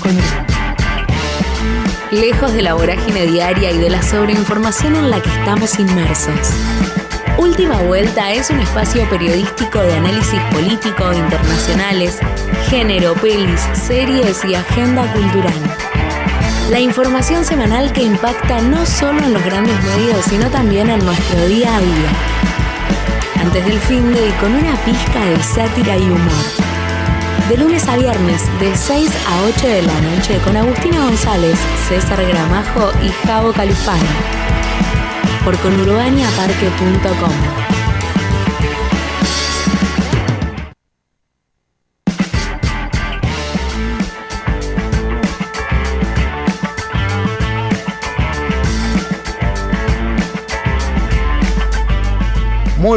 con Lejos de la vorágine diaria y de la sobreinformación en la que estamos inmersos. Última Vuelta es un espacio periodístico de análisis político, internacionales, género, pelis, series y agenda cultural. La información semanal que impacta no solo en los grandes medios, sino también en nuestro día a día. Antes del fin de y con una pizca de sátira y humor. De lunes a viernes, de 6 a 8 de la noche, con Agustina González, César Gramajo y Javo Califano por conurbaniaparque.com.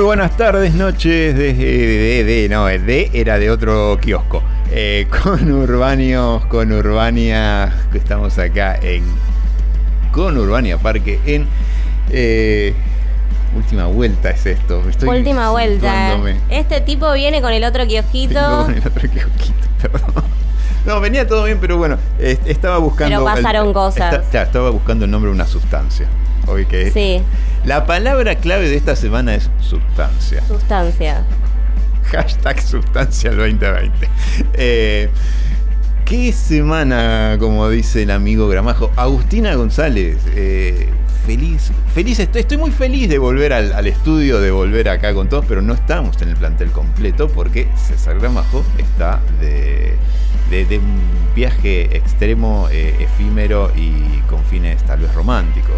Muy buenas tardes, noches, de, de, de, no, el de era de otro kiosco. Eh, con Urbanios, con Urbania, estamos acá en Con Urbania Parque en eh, última vuelta es esto. última vuelta. Este tipo viene con el otro kiosquito. con el otro kiosquito, perdón. No, venía todo bien, pero bueno, estaba buscando. Pero pasaron cosas. estaba buscando el nombre de una sustancia. Hoy que sí. La palabra clave de esta semana es sustancia. Sustancia. Hashtag sustancia 2020. Eh, ¿Qué semana, como dice el amigo Gramajo? Agustina González, eh, feliz, feliz estoy, estoy muy feliz de volver al, estudio, de volver acá con todos, pero no estamos en el plantel completo porque César Gramajo está de, de, un viaje extremo, eh, efímero y con fines tal vez románticos.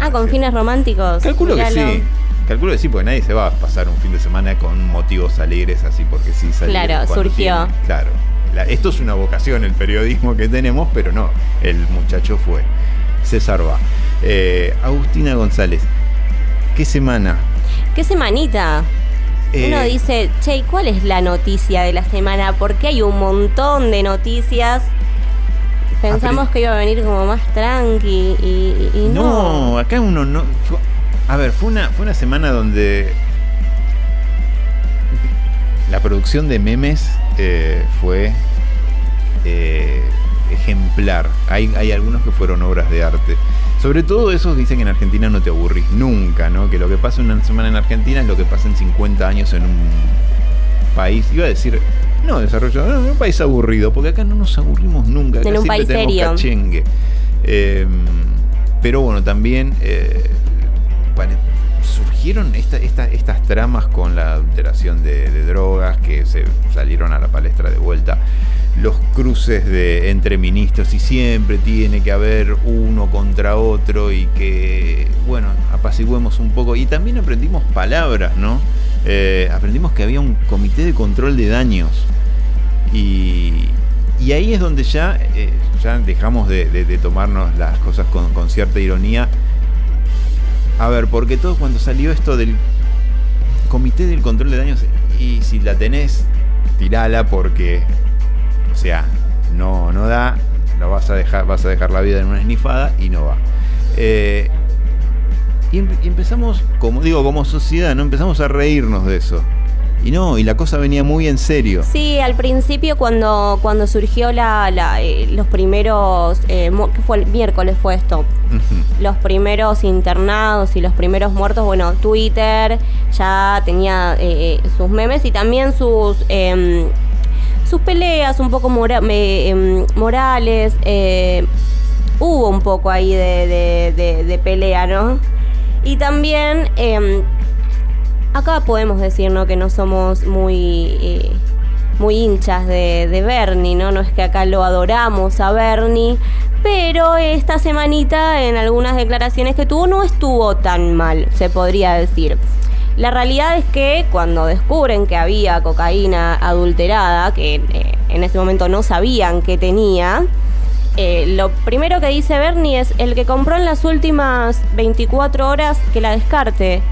ah, con fines románticos. Calculo que sí. Calculo que sí, porque nadie se va a pasar un fin de semana con motivos alegres así porque sí Claro, surgió. claro. esto es una vocación, el periodismo que tenemos, pero no, el muchacho fue. César va. Eh, Agustina González, ¿qué semana? ¿Qué semanita? Uno eh, dice, che, ¿cuál es la noticia de la semana? Porque hay un montón de noticias. Pensamos que iba a venir como más tranqui y, no. No, acá uno no. A ver, fue una, fue una semana donde la producción de memes eh, fue ejemplar. Hay, hay algunos que fueron obras de arte. Sobre todo esos dicen que en Argentina no te aburrís nunca, ¿no? Que lo que pasa una semana en Argentina es lo que pasa en 50 años en un país. Iba a decir, no desarrollado, no, un país aburrido, porque acá no nos aburrimos nunca. en un país serio. Em, pero bueno, también eh, surgieron estas tramas con la alteración de drogas que se salieron a la palestra de vuelta los cruces de, entre ministros y siempre tiene que haber uno contra otro y que, bueno, apaciguemos un poco. Y también aprendimos palabras, ¿no? Eh, aprendimos que había un comité de control de daños. Y, y ahí es donde ya, eh, ya dejamos de, tomarnos las cosas con cierta ironía. A ver, porque todo cuando salió esto del comité del control de daños, y si la tenés, tirala porque o sea, no, no da, lo vas a dejar, vas a dejar la vida en una esnifada y no va. Eh, y, empezamos, como digo, como sociedad, ¿no? Empezamos a reírnos de eso. Y no, y la cosa venía muy en serio. Sí, al principio cuando, cuando surgió la, eh, los primeros, eh, ¿qué fue el miércoles fue esto? Los primeros internados y los primeros muertos, bueno, Twitter ya tenía eh, sus memes y también sus em, sus peleas un poco em, morales. Eh, hubo un poco ahí de, pelea, ¿no? Y también em, acá podemos decir, ¿no? Que no somos muy, eh, muy hinchas de, de Bernie, ¿no? No es que acá lo adoramos a Bernie, pero esta semanita en algunas declaraciones que tuvo no estuvo tan mal, se podría decir. La realidad es que cuando descubren que había cocaína adulterada, que eh, en ese momento no sabían que tenía, eh, lo primero que dice Bernie es el que compró en las últimas 24 horas que la descarte.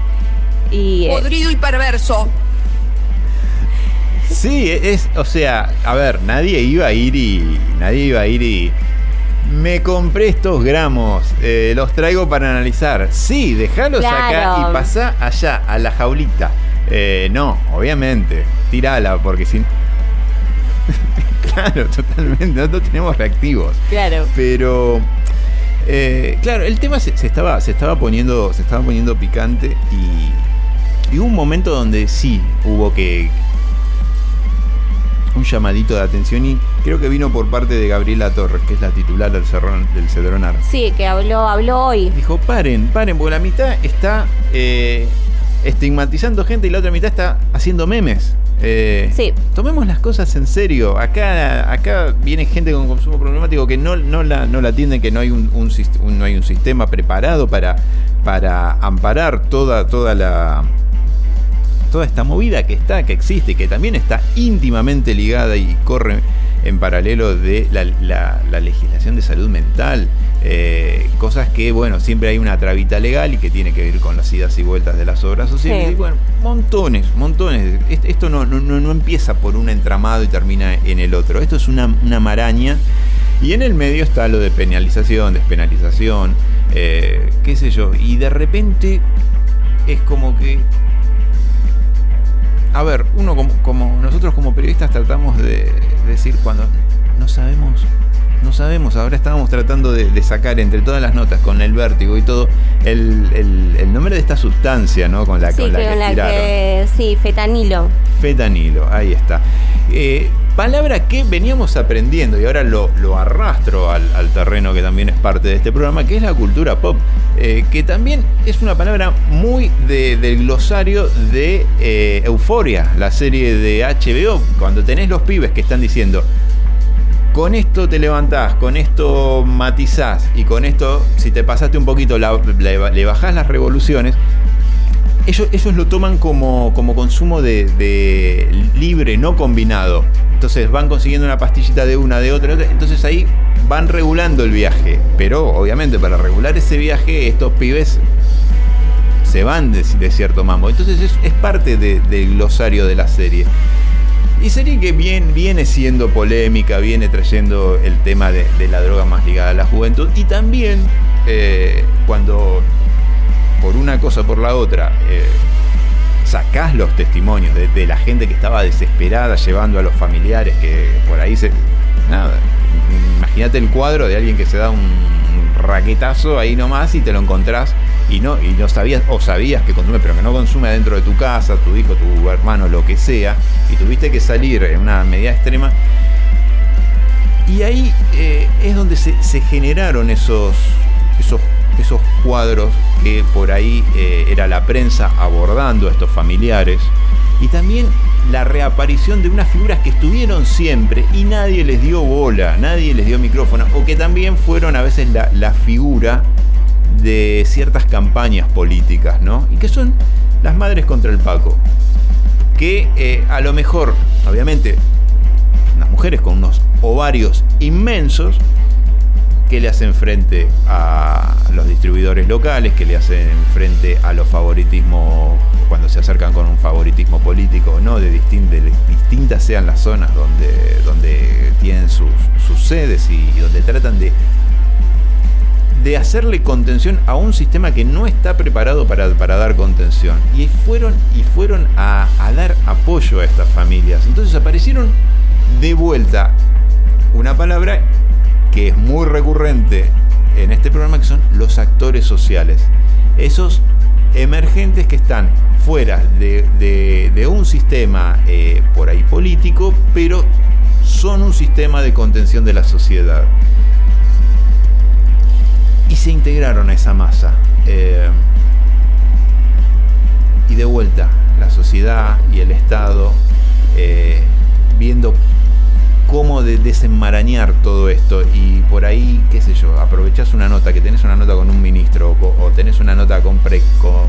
Y, eh, Podrido y perverso. Sí, es, o sea, a ver, nadie iba a ir y. Nadie iba a ir y me compré estos gramos, eh, los traigo para analizar. Sí, dejalos acá y pasá allá, a la jaulita. Eh, no, obviamente, tirala, porque si. claro, totalmente. Nosotros tenemos reactivos. Claro. Pero. eh, claro, el tema se, se estaba, se, estaba poniendo, se estaba poniendo picante y, y hubo un momento donde sí hubo que. un llamadito de atención y creo que vino por parte de Gabriela Torres, que es la titular del, Cerrón, del Cedronar. Sí, que habló, habló hoy. Dijo, paren, paren, porque la mitad está eh, estigmatizando gente y la otra mitad está haciendo memes. Eh, Sí. Tomemos las cosas en serio. Acá, acá viene gente con consumo problemático que no, no, la, no la atienden, que no hay un, un no hay un sistema preparado para, para amparar toda, toda la toda esta movida que está, que existe, que también está íntimamente ligada y corre en paralelo de la, la- la legislación de salud mental. eh, cosas que, bueno, siempre hay una trabita legal y que tiene que ver con las idas y vueltas de las obras sociales. Sí. Y bueno, montones, montones. Est- Esto no, no, no- no empieza por un entramado y termina en el otro. Esto es una, una maraña. Y en el medio está lo de penalización, despenalización, eh, qué sé yo. Y de repente es como que a ver, uno como, como- nosotros como periodistas tratamos de decir cuando no sabemos, no sabemos, ahora estábamos tratando de, de sacar entre todas las notas con el vértigo y todo el, el- el nombre de esta sustancia, ¿no? Con la, Sí, con la que la que. Sí, fetanilo. Fetanilo, ahí está. Eh, palabra que veníamos aprendiendo y ahora lo, arrastro al, terreno que también es parte de este programa, que es la cultura pop, eh, que también es una palabra muy de- del glosario de eh, Euforia, la serie de HBO, cuando tenés los pibes que están diciendo, con esto te levantás, con esto matizás y con esto, si te pasaste un poquito, la- le bajás las revoluciones, ellos, ellos lo toman como, como consumo de, libre, no combinado. Entonces van consiguiendo una pastillita de una, de otra, de otra. Entonces ahí van regulando el viaje. Pero obviamente para regular ese viaje estos pibes se van de, cierto mambo. Entonces es, es parte de- del glosario de la serie. Y serie que bien, viene siendo polémica, viene trayendo el tema de, de la droga más ligada a la juventud. Y también eh, cuando por una cosa por la otra eh, sacás los testimonios de, la gente que estaba desesperada llevando a los familiares que por ahí se... Nada, imagínate el cuadro de alguien que se da un raquetazo ahí nomás y te lo encontrás y no, y no sabías, o sabías que consume, pero que no consume adentro de tu casa, tu hijo, tu hermano, lo que sea, y tuviste que salir en una medida extrema. Y ahí eh, es donde se, se generaron esos, esos, esos cuadros que por ahí eh, era la prensa abordando a estos familiares. Y también la reaparición de unas figuras que estuvieron siempre y nadie les dio bola, nadie les dio micrófono, o que también fueron a veces la, figura de ciertas campañas políticas, ¿no? Y que son las madres contra el Paco. Que eh, a lo mejor, obviamente, unas mujeres con unos ovarios inmensos que le hacen frente a los distribuidores locales, que le hacen frente a los favoritismos cuando se acercan con un favoritismo político, no de, distin- distintas sean las zonas donde, donde tienen sus, sedes y donde tratan de de hacerle contención a un sistema que no está preparado para, para dar contención. Y fueron, y fueron a, a dar apoyo a estas familias. Entonces aparecieron de vuelta una palabra que es muy recurrente en este programa, que son los actores sociales. Esos emergentes que están fuera de, un sistema eh, por ahí político, pero son un sistema de contención de la sociedad y se integraron a esa masa. Eh, y de vuelta, la sociedad y el Estado eh, viendo cómo de- desenmarañar todo esto. Y por ahí, qué sé yo, aprovechás una nota, que tenés una nota con un ministro o, o tenés una nota con, Pre- con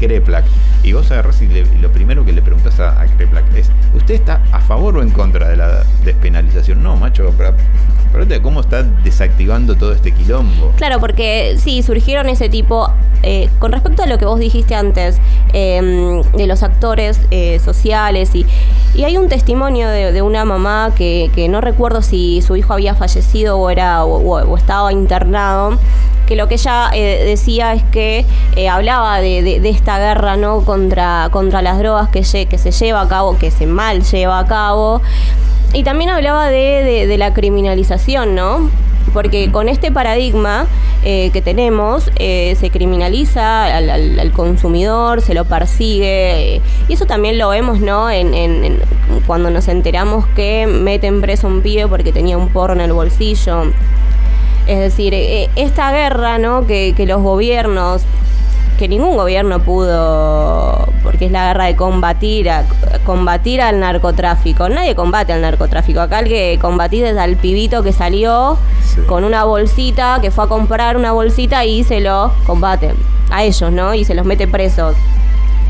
Kreplak y vos agarrás y, le- lo primero que le preguntás a, a Kreplak es, ¿usted está a favor o en contra de la despenalización? No, macho, pero, cómo está desactivando todo este quilombo. Claro, porque sí, surgieron ese tipo. eh, con respecto a lo que vos dijiste antes, eh, de los actores eh, sociales, y, y hay un testimonio de, una mamá que, que no recuerdo si su hijo había fallecido o, era, o, estaba internado, que lo que ella eh, decía es que hablaba de- de esta guerra no contra, contra las drogas que, lle- que se lleva a cabo, que se mal lleva a cabo y también hablaba de, la criminalización, ¿no? Porque con este paradigma eh, que tenemos, eh, se criminaliza al, consumidor, se lo persigue, y eso también lo vemos, ¿no? En, cuando nos enteramos que meten preso un pibe porque tenía un porro en el bolsillo. Es decir, esta guerra, ¿no? Que, que los gobiernos que ningún gobierno pudo, porque es la guerra de combatir, a, combatir al narcotráfico. Nadie combate al narcotráfico. Acá el que combatís es al pibito que salió con una bolsita, que fue a comprar una bolsita y se lo combate a ellos, ¿no? Y se los mete presos.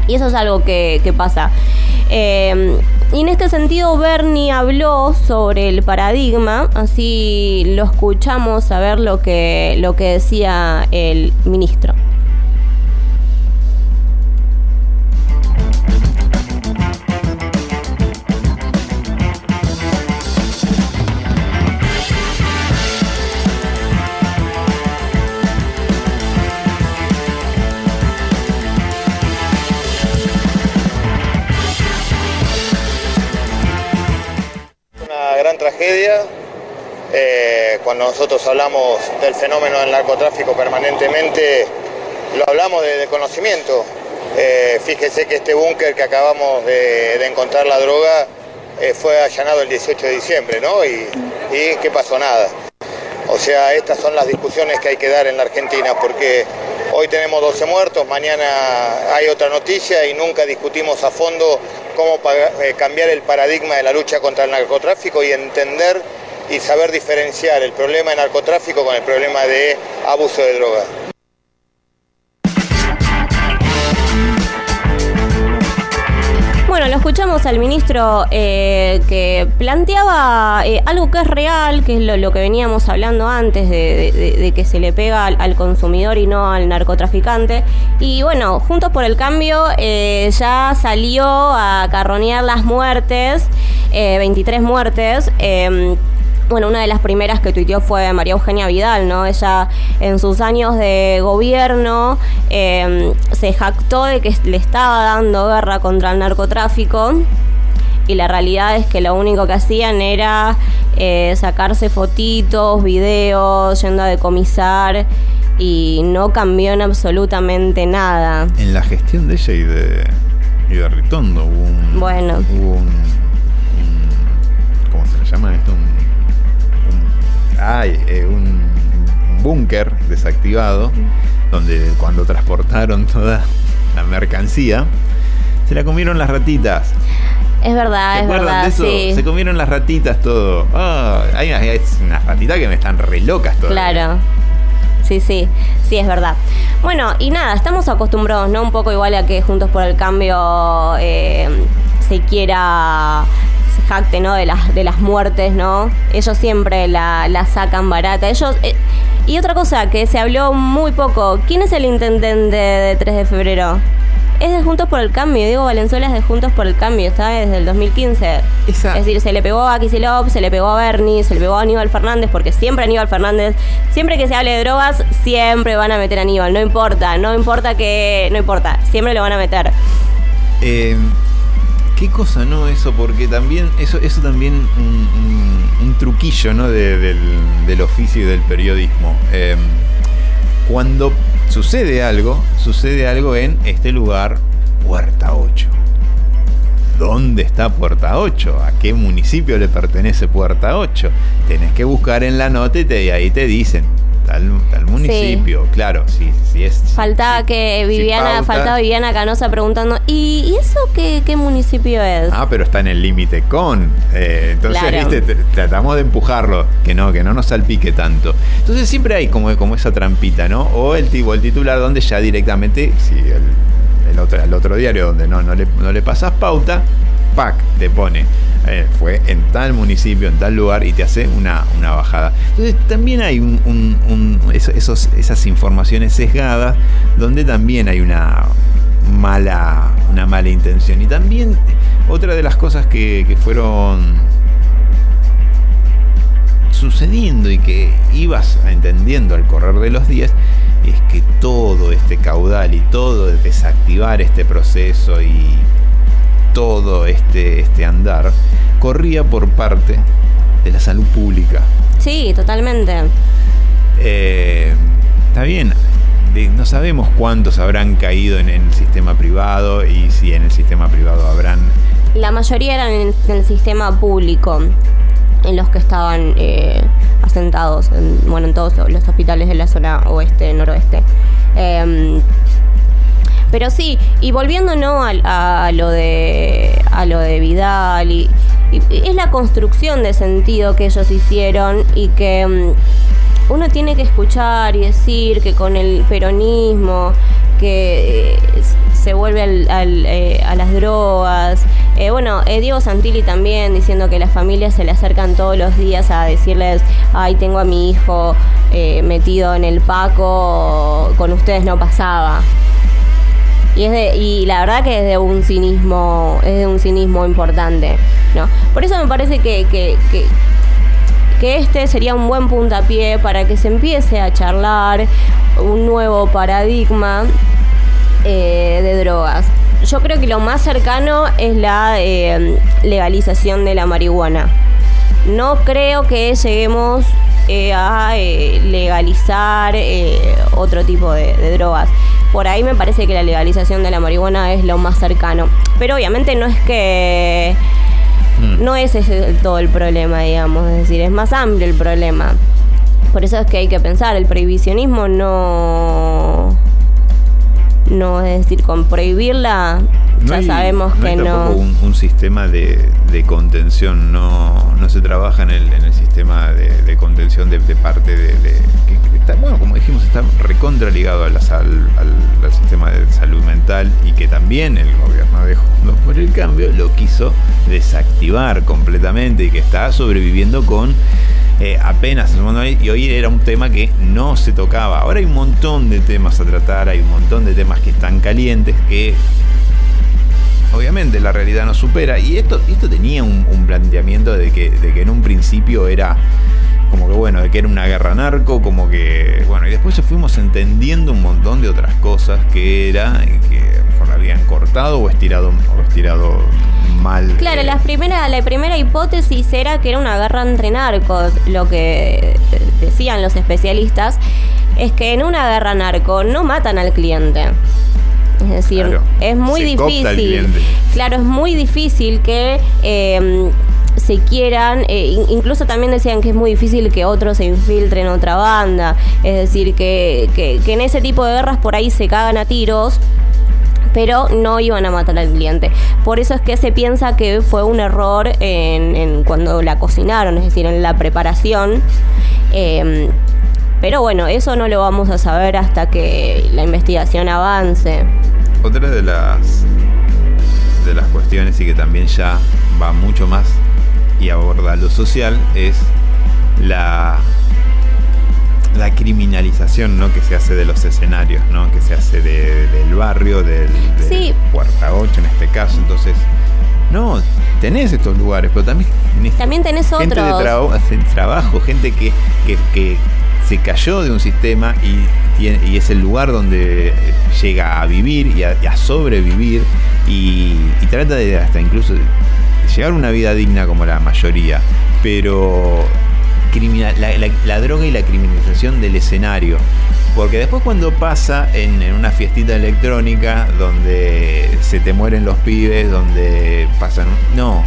Y eso es algo que, pasa. Eh, y en este sentido, Bernie habló sobre el paradigma, así lo escuchamos a ver lo que, lo que decía el ministro. Eh, cuando nosotros hablamos del fenómeno del narcotráfico permanentemente, lo hablamos de, conocimiento. Eh, fíjese que este búnker que acabamos de, encontrar la droga eh, fue allanado el 18 de diciembre, ¿no? Y, y ¿qué pasó? Nada. O sea, estas son las discusiones que hay que dar en la Argentina, porque hoy tenemos 12 muertos, mañana hay otra noticia y nunca discutimos a fondo cómo eh, cambiar el paradigma de la lucha contra el narcotráfico y entender y saber diferenciar el problema de narcotráfico con el problema de abuso de drogas. Lo escuchamos al ministro eh, que planteaba eh, algo que es real, que es lo, que veníamos hablando antes de, que se le pega al, consumidor y no al narcotraficante. Y bueno, Juntos por el Cambio eh, ya salió a carronear las muertes, 23 muertes em, bueno, una de las primeras que tuiteó fue María Eugenia Vidal, ¿no? Ella en sus años de gobierno em, se jactó de que le estaba dando guerra contra el narcotráfico y la realidad es que lo único que hacían era eh, sacarse fotitos, videos, yendo a decomisar y no cambió en absolutamente nada. En la gestión de ella y de, y de Ritondo hubo un... Bueno. Hubo un, ¿Cómo se le llama esto? Hay eh, un, búnker desactivado donde cuando transportaron toda la mercancía se la comieron las ratitas. Es verdad, es verdad. Se comieron las ratitas todo. Ah, hay, unas ratitas que me están re locas todas. Claro. Sí, sí, sí, es verdad. Bueno, y nada, estamos acostumbrados, ¿no? Un poco igual a que Juntos por el Cambio eh, se quiera jacte, ¿no? De las, de las muertes, ¿no? Ellos siempre la, sacan barata. Ellos... Eh, y otra cosa que se habló muy poco, ¿quién es el intendente de 3 de febrero? Es de Juntos por el Cambio, Diego Valenzuela es de Juntos por el Cambio, está desde el 2015. Es decir, se le pegó a Kisilov, se le pegó a Bernie, se le pegó a Aníbal Fernández, porque siempre Aníbal Fernández, siempre que se hable de drogas, siempre van a meter a Aníbal, no importa, no importa que, no importa, siempre lo van a meter. Eh, qué cosa, ¿no? Eso, porque también, eso, eso también un, truquillo, ¿no? del, oficio y del periodismo. Em, cuando sucede algo, sucede algo en este lugar, Puerta 8. ¿Dónde está Puerta 8? ¿A qué municipio le pertenece Puerta 8? Tenés que buscar en la nota y, y ahí te dicen, tal, municipio, claro, sí, sí es. Faltaba que Viviana, faltaba Viviana Canosa preguntando, ¿y, eso qué, municipio es? Ah, pero está en el límite con. Eh, entonces, viste, tratamos de empujarlo, que no, que no nos salpique tanto. Entonces siempre hay como, como esa trampita, ¿no? O el tipo, el titular donde ya directamente, si el, otro, el otro diario donde no, no, le, no le pasas pauta, ¡pac! te pone eh, fue en tal municipio, en tal lugar, y te hace una, bajada. Entonces también hay esos, esas informaciones sesgadas donde también hay una mala, una mala intención. Y también otra de las cosas que, que fueron sucediendo y que ibas entendiendo al correr de los días es que todo este caudal y todo desactivar este proceso y todo este, este andar corría por parte de la salud pública. Sí, totalmente. Eh, está bien, no sabemos cuántos habrán caído en el sistema privado y si en el sistema privado habrán... La mayoría eran en, el sistema público, en los que estaban eh, asentados, en, bueno, en todos los hospitales de la zona oeste, noroeste. Em, pero sí, y volviendo a, a, lo de a lo de Vidal y, es la construcción de sentido que ellos hicieron y que em, uno tiene que escuchar y decir que con el peronismo, que eh, se vuelve al, eh, a las drogas. Eh, bueno, Diego Santilli también diciendo que las familias se le acercan todos los días a decirles, ay, tengo a mi hijo metido en el Paco, con ustedes no pasaba. Y, es de, y la verdad que es de un cinismo, es de un cinismo importante. ¿no? Por eso me parece que, que que este sería un buen puntapié para que se empiece a charlar un nuevo paradigma eh, de drogas. Yo creo que lo más cercano es la eh, legalización de la marihuana. No creo que lleguemos eh, a legalizar otro tipo de drogas. Por ahí me parece que la legalización de la marihuana es lo más cercano. Pero obviamente no es que Mm. No es todo el problema, digamos, es decir, es más amplio el problema. Por eso es que hay que pensar, el prohibicionismo no... No, es decir, con prohibirla ya sabemos que no. Un, un sistema de, contención, no, no se trabaja en el, en el sistema de, contención de, parte de, bueno, como dijimos, está recontra ligado al, sistema de salud mental y que también el gobierno de Juntos por el Cambio lo quiso desactivar completamente y que está sobreviviendo con eh, apenas y hoy era un tema que no se tocaba. Ahora hay un montón de temas a tratar, hay un montón de temas que están calientes que obviamente la realidad no supera. Y esto, esto tenía un, planteamiento de que, de que en un principio era como que bueno, de que era una guerra narco, como que bueno, y después fuimos entendiendo un montón de otras cosas que era que mejor la habían cortado o estirado o estirado mal. Claro, la primera la primera hipótesis era que era una guerra entre narcos, lo que decían los especialistas es que en una guerra narco no matan al cliente. Es decir, es muy difícil. Claro, es muy difícil que em, se quieran, eh, incluso también decían que es muy difícil que otros se infiltren en otra banda, es decir, que, que, en ese tipo de guerras por ahí se cagan a tiros, pero no iban a matar al cliente. Por eso es que se piensa que fue un error en, cuando la cocinaron, es decir, en la preparación. Em, pero bueno, eso no lo vamos a saber hasta que la investigación avance. Otra de las de las cuestiones y que también ya va mucho más y aborda lo social es la la criminalización ¿no? que se hace de los escenarios, ¿no? que se hace del barrio, del, sí. Puerta 8 en este caso. Entonces, no, tenés estos lugares, pero también tenés, también tenés gente otros. de trabajo, gente que, que, que, se cayó de un sistema y y, es el lugar donde llega a vivir y a, sobrevivir y, trata de hasta incluso llevar una vida digna como la mayoría, pero la, droga y la criminalización del escenario. Porque después cuando pasa en, una fiestita electrónica donde se te mueren los pibes, donde pasan... No,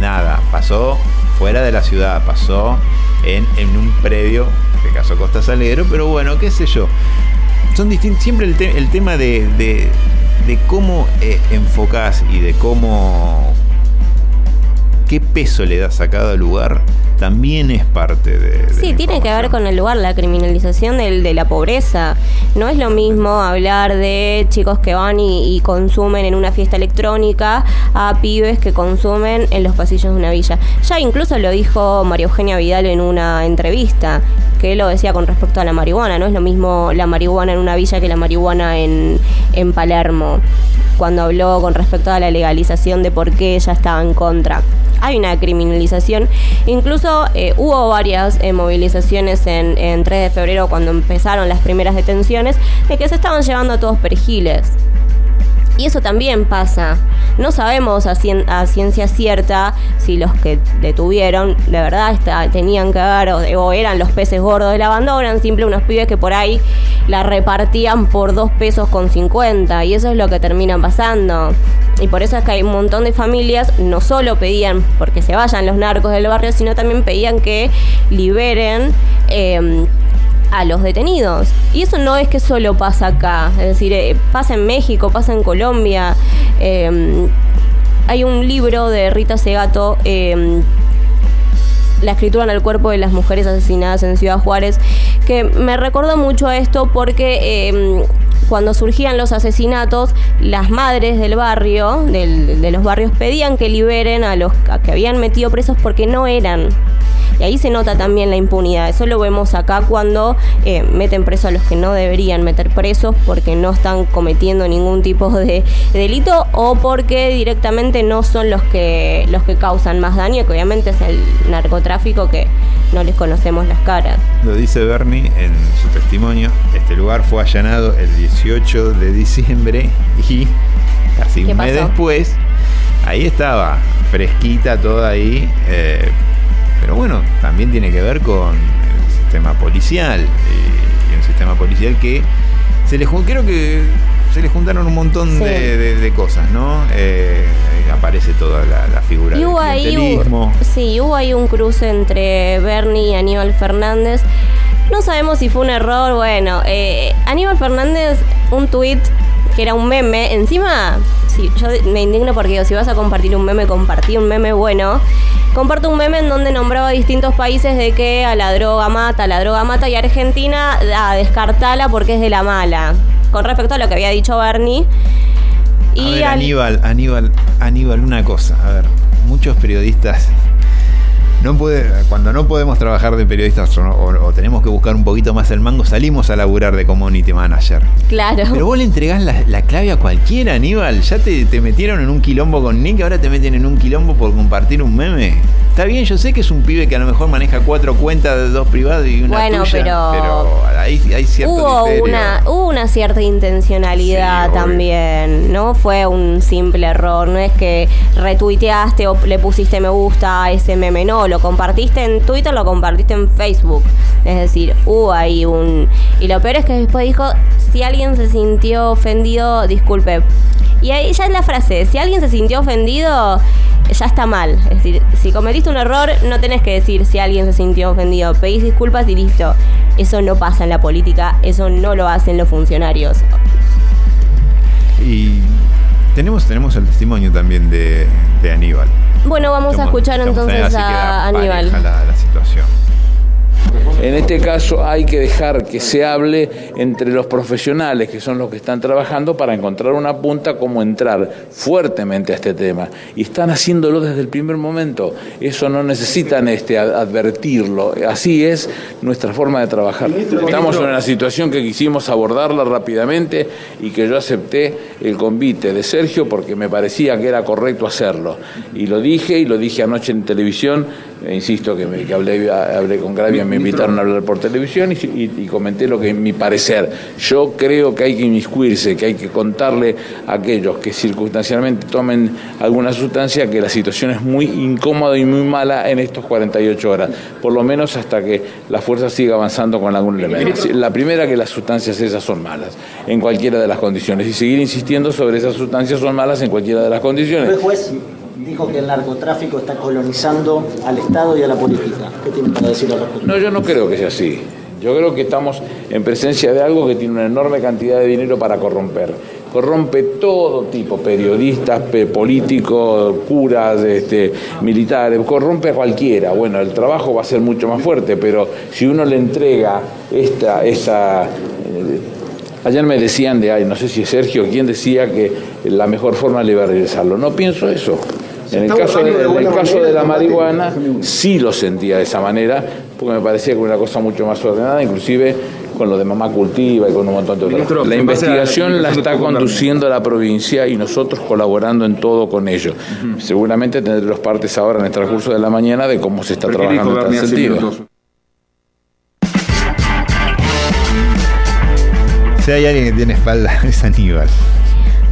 nada, pasó fuera de la ciudad, pasó en, en un predio este caso Costa Salero, pero bueno, qué sé yo. Son distintos, siempre el, tema de, de, cómo eh, enfocás y de cómo qué peso le das a cada lugar también es parte de... sí, tiene que ver con el lugar, la criminalización del, de la pobreza. No es lo mismo hablar de chicos que van y, consumen en una fiesta electrónica a pibes que consumen en los pasillos de una villa. Ya incluso lo dijo María Eugenia Vidal en una entrevista, que lo decía con respecto a la marihuana. No es lo mismo la marihuana en una villa que la marihuana en, en Palermo, cuando habló con respecto a la legalización de por qué ella estaba en contra hay una criminalización. Incluso eh, hubo varias eh, movilizaciones en, 3 de febrero cuando empezaron las primeras detenciones de que se estaban llevando a todos perjiles. Y eso también pasa. No sabemos a, ciencia cierta si los que detuvieron de verdad tenían que ver o, eran los peces gordos de la banda o eran simples unos pibes que por ahí la repartían por dos pesos con 50 y eso es lo que termina pasando. Y por eso es que hay un montón de familias, no solo pedían porque se vayan los narcos del barrio, sino también pedían que liberen eh, a los detenidos. Y eso no es que solo pasa acá, es decir, eh, pasa en México, pasa en Colombia. Eh, hay un libro de Rita Segato, eh, La escritura en el cuerpo de las mujeres asesinadas en Ciudad Juárez, que me recordó mucho a esto porque cuando surgían los asesinatos, las madres del barrio, de los barrios, pedían que liberen a los que habían metido presos porque no eran y ahí se nota también la impunidad. Eso lo vemos acá cuando eh, meten preso a los que no deberían meter presos porque no están cometiendo ningún tipo de, delito o porque directamente no son los que, los que causan más daño, que obviamente es el narcotráfico que no les conocemos las caras. Lo dice Bernie en su testimonio. Este lugar fue allanado el 18 de diciembre y casi un mes después, ahí estaba, fresquita toda ahí. Eh, pero bueno, también tiene que ver con el sistema policial. Eh, y un sistema policial que se le creo que se le juntaron un montón de, cosas, ¿no? Eh, aparece toda la, figura del clientelismo. sí, hubo ahí un cruce entre Bernie y Aníbal Fernández. No sabemos si fue un error, bueno, eh, Aníbal Fernández, un tuit que era un meme, encima, sí, yo me indigno porque si vas a compartir un meme, compartí un meme bueno. Comparto un meme en donde nombraba distintos países de que a la droga mata, la droga mata y Argentina a descartala porque es de la mala. Con respecto a lo que había dicho Bernie. Y Aníbal, Aníbal, Aníbal, una cosa. A ver, muchos periodistas no puede, cuando no podemos trabajar de periodistas o, tenemos que buscar un poquito más el mango, salimos a laburar de community manager. Claro. Pero vos le entregás la, clave a cualquiera, Aníbal. Ya te, te, metieron en un quilombo con Nick, ahora te meten en un quilombo por compartir un meme. Está bien, yo sé que es un pibe que a lo mejor maneja cuatro cuentas de dos privadas y una bueno, tuya, pero, pero hay, cierto hubo una hubo una cierta intencionalidad también, no fue un simple error, no es que retuiteaste o le pusiste me gusta a ese meme, no, lo compartiste en Twitter, lo compartiste en Facebook, es decir, hubo ahí un y lo peor es que después dijo si alguien se sintió ofendido, disculpe. Y ahí ya es la frase, si alguien se sintió ofendido, ya está mal. Es decir, si cometiste un error, no tenés que decir si alguien se sintió ofendido. Pedís disculpas y listo. Eso no pasa en la política, eso no lo hacen los funcionarios. Y tenemos, tenemos el testimonio también de, Aníbal. Bueno, vamos a escuchar entonces a Aníbal. la situación. En este caso hay que dejar que se hable entre los profesionales, que son los que están trabajando, para encontrar una punta como entrar fuertemente a este tema. Y están haciéndolo desde el primer momento. Eso no necesitan este, advertirlo. Así es nuestra forma de trabajar. Estamos en una situación que quisimos abordarla rápidamente y que yo acepté el convite de Sergio porque me parecía que era correcto hacerlo. Y lo dije y lo dije anoche en televisión eh, insisto que, me, hablé, hablé con Gravia, me invitaron a hablar por televisión y, comenté lo que es mi parecer. Yo creo que hay que inmiscuirse, que hay que contarle a aquellos que circunstancialmente tomen alguna sustancia que la situación es muy incómoda y muy mala en estos 48 horas, por lo menos hasta que la fuerza siga avanzando con algún elemento. La primera que las sustancias esas son malas, en cualquiera de las condiciones, y seguir insistiendo sobre esas sustancias son malas en cualquiera de las condiciones dijo que el narcotráfico está colonizando al Estado y a la política. ¿Qué tiene para decir al respecto? No, yo no creo que sea así. Yo creo que estamos en presencia de algo que tiene una enorme cantidad de dinero para corromper. Corrompe todo tipo, periodistas, políticos, curas, este, militares, corrompe a cualquiera. Bueno, el trabajo va a ser mucho más fuerte, pero si uno le entrega esta, esa... Eh, ayer me decían de, ay, no sé si es Sergio quien decía que la mejor forma de liberalizarlo. No pienso eso. En el caso, de, caso de la marihuana sí lo sentía de esa manera, porque me parecía que era una cosa mucho más ordenada, inclusive con lo de mamá cultiva y con un montón de otras La investigación la está conduciendo la provincia y nosotros colaborando en todo con ello. Seguramente tendré los partes ahora en el transcurso de la mañana de cómo se está trabajando en tal sentido. Si hay alguien que tiene espalda es Aníbal.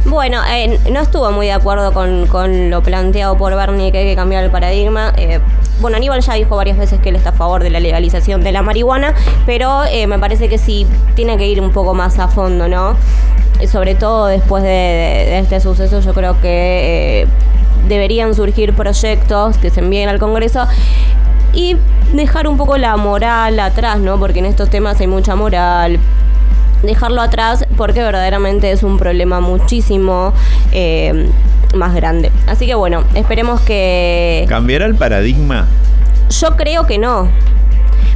Bueno, eh, no estuvo muy de acuerdo con, con, lo planteado por Bernie que hay que cambiar el paradigma. Eh, bueno, Aníbal ya dijo varias veces que él está a favor de la legalización de la marihuana, pero eh, me parece que sí tiene que ir un poco más a fondo, ¿no? Sobre todo después de, de este suceso, yo creo que deberían surgir proyectos que se envíen al Congreso y dejar un poco la moral atrás, ¿no? Porque en estos temas hay mucha moral, dejarlo atrás porque verdaderamente es un problema muchísimo eh, más grande. Así que bueno, esperemos que... ¿Cambiará el paradigma? Yo creo que no.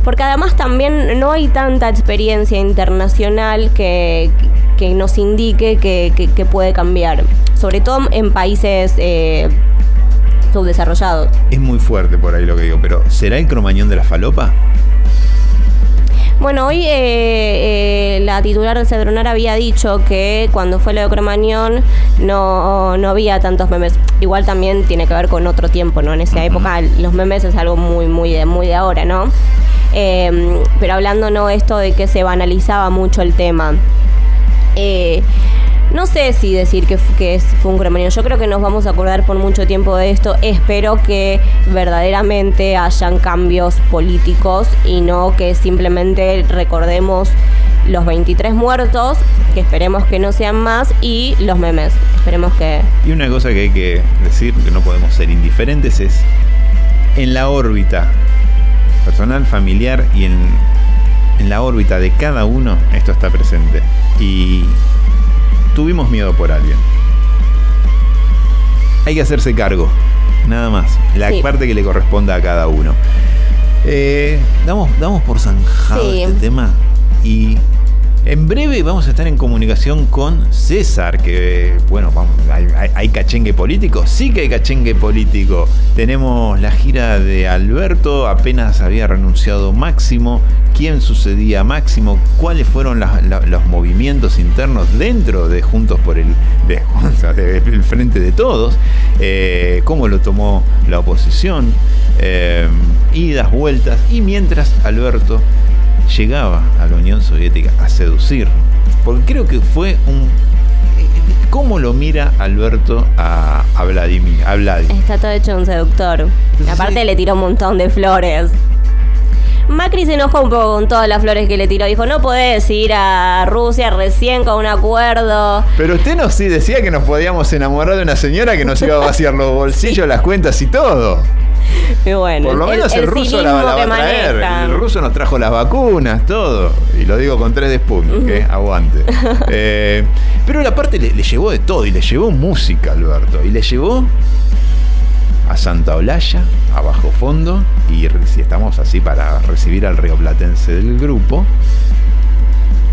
Porque además también no hay tanta experiencia internacional que, que nos indique que, que, puede cambiar. Sobre todo en países eh, subdesarrollados. Es muy fuerte por ahí lo que digo, pero ¿será el cromañón de la falopa? Bueno, hoy eh, eh, la titular del Cedronar había dicho que cuando fue lo de Cromañón no, no había tantos memes. Igual también tiene que ver con otro tiempo, ¿no? En esa época los memes es algo muy, muy de, muy de ahora, ¿no? Em, pero hablando, ¿no? Esto de que se banalizaba mucho el tema. Eh, no sé si decir que, que fue un cromañón. Yo creo que nos vamos a acordar por mucho tiempo de esto. Espero que verdaderamente hayan cambios políticos y no que simplemente recordemos los 23 muertos, que esperemos que no sean más, y los memes. Esperemos que... Y una cosa que hay que decir, que no podemos ser indiferentes, es en la órbita personal, familiar y en la órbita de cada uno, esto está presente. Y tuvimos miedo por alguien. Hay que hacerse cargo, nada más. La parte que le corresponda a cada uno. Eh, damos, damos por zanjado este tema y en breve vamos a estar en comunicación con César, que bueno, vamos, hay, cachengue político, sí que hay cachengue político. Tenemos la gira de Alberto, apenas había renunciado Máximo, quién sucedía Máximo, cuáles fueron los movimientos internos dentro de Juntos por el, el Frente de Todos, eh, cómo lo tomó la oposición, eh, idas, vueltas, y mientras Alberto llegaba a la Unión Soviética a seducir. Porque creo que fue un... ¿Cómo lo mira Alberto a, Vladimir? A Está todo hecho un seductor. Aparte le tiró un montón de flores. Macri se enojó un poco con todas las flores que le tiró. Dijo, no podés ir a Rusia recién con un acuerdo. Pero usted nos sí decía que nos podíamos enamorar de una señora que nos iba a vaciar los bolsillos, las cuentas y todo. bueno, Por lo menos el, ruso la, va a traer. El ruso nos trajo las vacunas, todo. Y lo digo con tres de que aguante. Eh, pero la parte le, llevó de todo. Y le llevó música, Alberto. Y le llevó a Santa Olalla, a Bajo Fondo. Y si estamos así para recibir al rioplatense del grupo,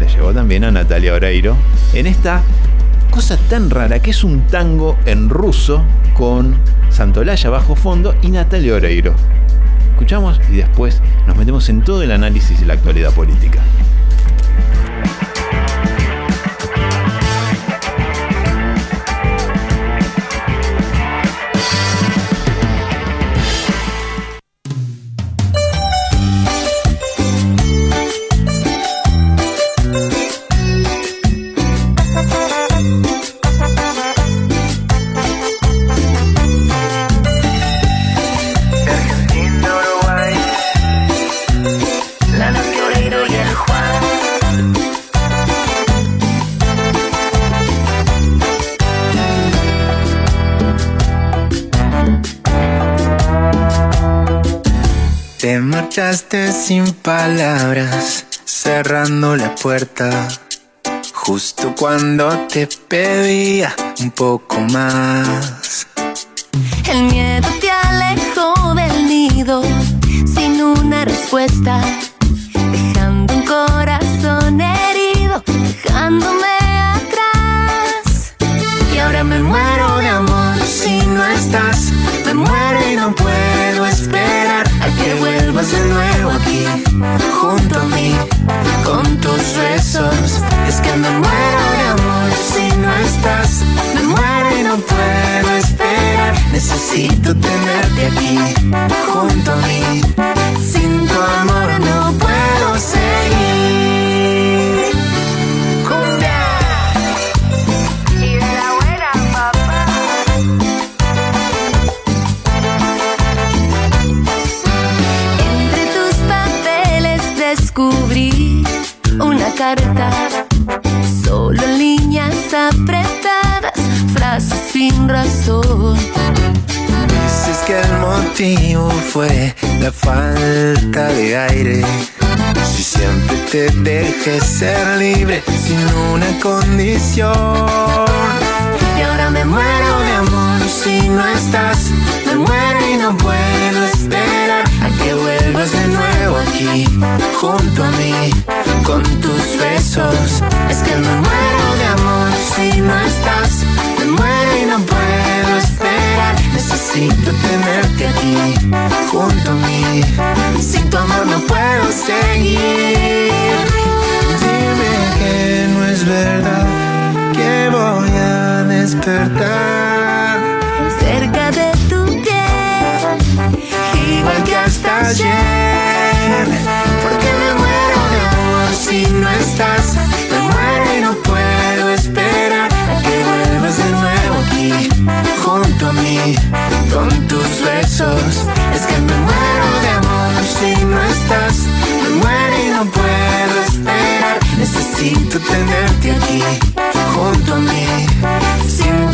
le llevó también a Natalia Oreiro en esta cosa tan rara que es un tango en ruso con Santolaya bajo fondo y Natalia Oreiro. Escuchamos y después nos metemos en todo el análisis de la actualidad política. Marchaste sin palabras, cerrando la puerta. Justo cuando te pedía un poco más. El miedo te alejó del nido sin una respuesta, dejando un corazón herido, dejándome atrás. Y ahora me muero de amor si no estás, me muero y no puedo vuelvas de nuevo aquí, junto a mí, con tus besos. Es que me muero de amor si no estás, me muero y no puedo esperar. Necesito tenerte aquí, junto a mí. Sin tu amor razón. Dices que el motivo fue la falta de aire. Si siempre te dejé ser libre sin una condición. Y ahora me muero de amor si no estás. Me muero y no puedo esperar a que vuelvas de nuevo aquí, junto a mí, con tus besos. Es que me muero de amor si no estás. Me muero y no puedo. Necesito tenerte aquí, junto a mí. Sin tu amor no puedo seguir. Dime que no es verdad que voy a despertar. cerca de tu piel. igual que hasta ayer. Porque me muero de amor si no estás. Me muero y no puedo esperar a que vuelvas de nuevo aquí, junto a mí, con tus besos. Es que me muero de amor si no estás. Me muero y no puedo esperar. Necesito tenerte aquí, junto a mí. Sin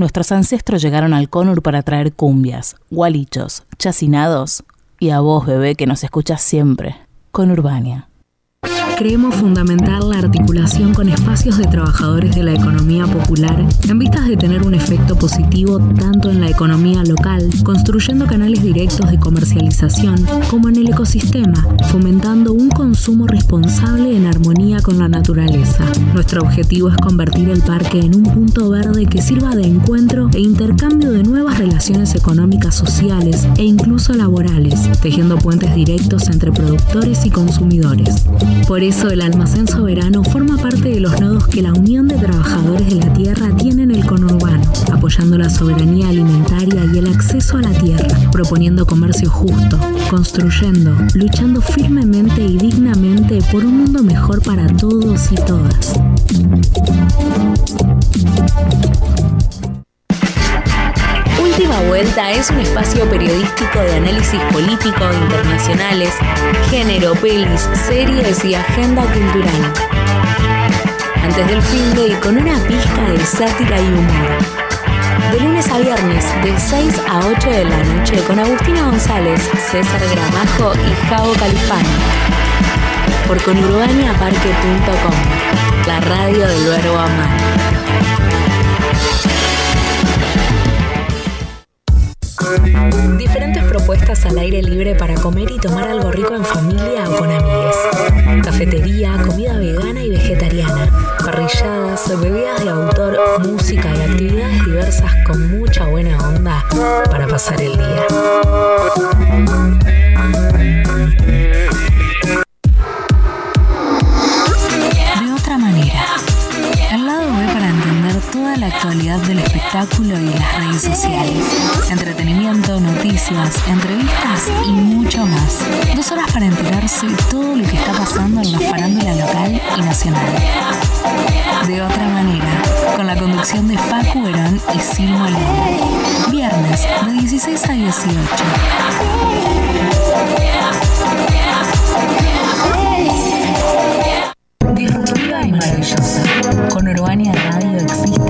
Nuestros ancestros llegaron al Conur para traer cumbias, gualichos, chacinados y a vos, bebé, que nos escuchas siempre, con Urbania. Creemos fundamental la articulación con espacios de trabajadores de la economía popular en vistas de tener un efecto positivo tanto en la economía local, construyendo canales directos de comercialización, como en el ecosistema, fomentando un consumo responsable en armonía con la naturaleza. Nuestro objetivo es convertir el parque en un punto verde que sirva de encuentro e intercambio de nuevas relaciones económicas, sociales e incluso laborales, tejiendo puentes directos entre productores y consumidores. Por eso el almacén soberano forma parte de los nodos que la Unión de Trabajadores de la Tierra tiene en el conurbano, apoyando la soberanía alimentaria y el acceso a la tierra, proponiendo comercio justo, construyendo, luchando firmemente y dignamente por un mundo mejor para todos y todas. Última Vuelta es un espacio periodístico de análisis político internacionales, género, pelis, series y agenda cultural. Antes del fin de y con una pizca de sátira y humor. De lunes a viernes, de 6 a 8 de la noche, con Agustina González, César Gramajo y Javo Califano. Por conurbaniaparque.com, la radio del verbo amar. Diferentes propuestas al aire libre para comer y tomar algo rico en familia o con amigues. Cafetería, comida vegana y vegetariana, parrilladas, bebidas de autor, música y actividades diversas con mucha buena onda para pasar el día. La actualidad del espectáculo y las redes sociales. Entretenimiento, noticias, entrevistas y mucho más. Dos horas para enterarse todo lo que está pasando en la farándula local y nacional. De otra manera, con la conducción de Facu Verón y Silmo Molina. Viernes, de 16 a 18. Disruptiva y maravillosa. Con Urbania Radio existe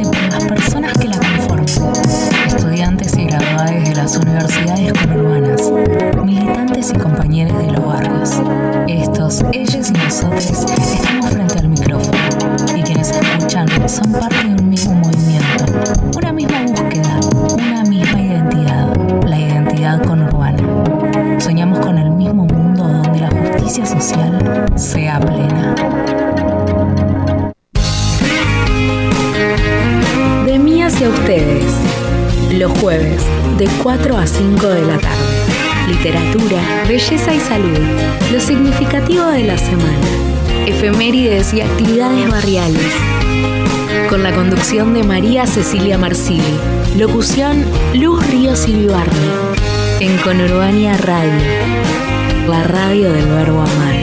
a 5 de la tarde. literatura, belleza y salud. Lo significativo de la semana. Efemérides y actividades barriales. Con la conducción de María Cecilia Marsili. Locución Luz Ríos y. En Conurbania Radio. La radio del verbo amar.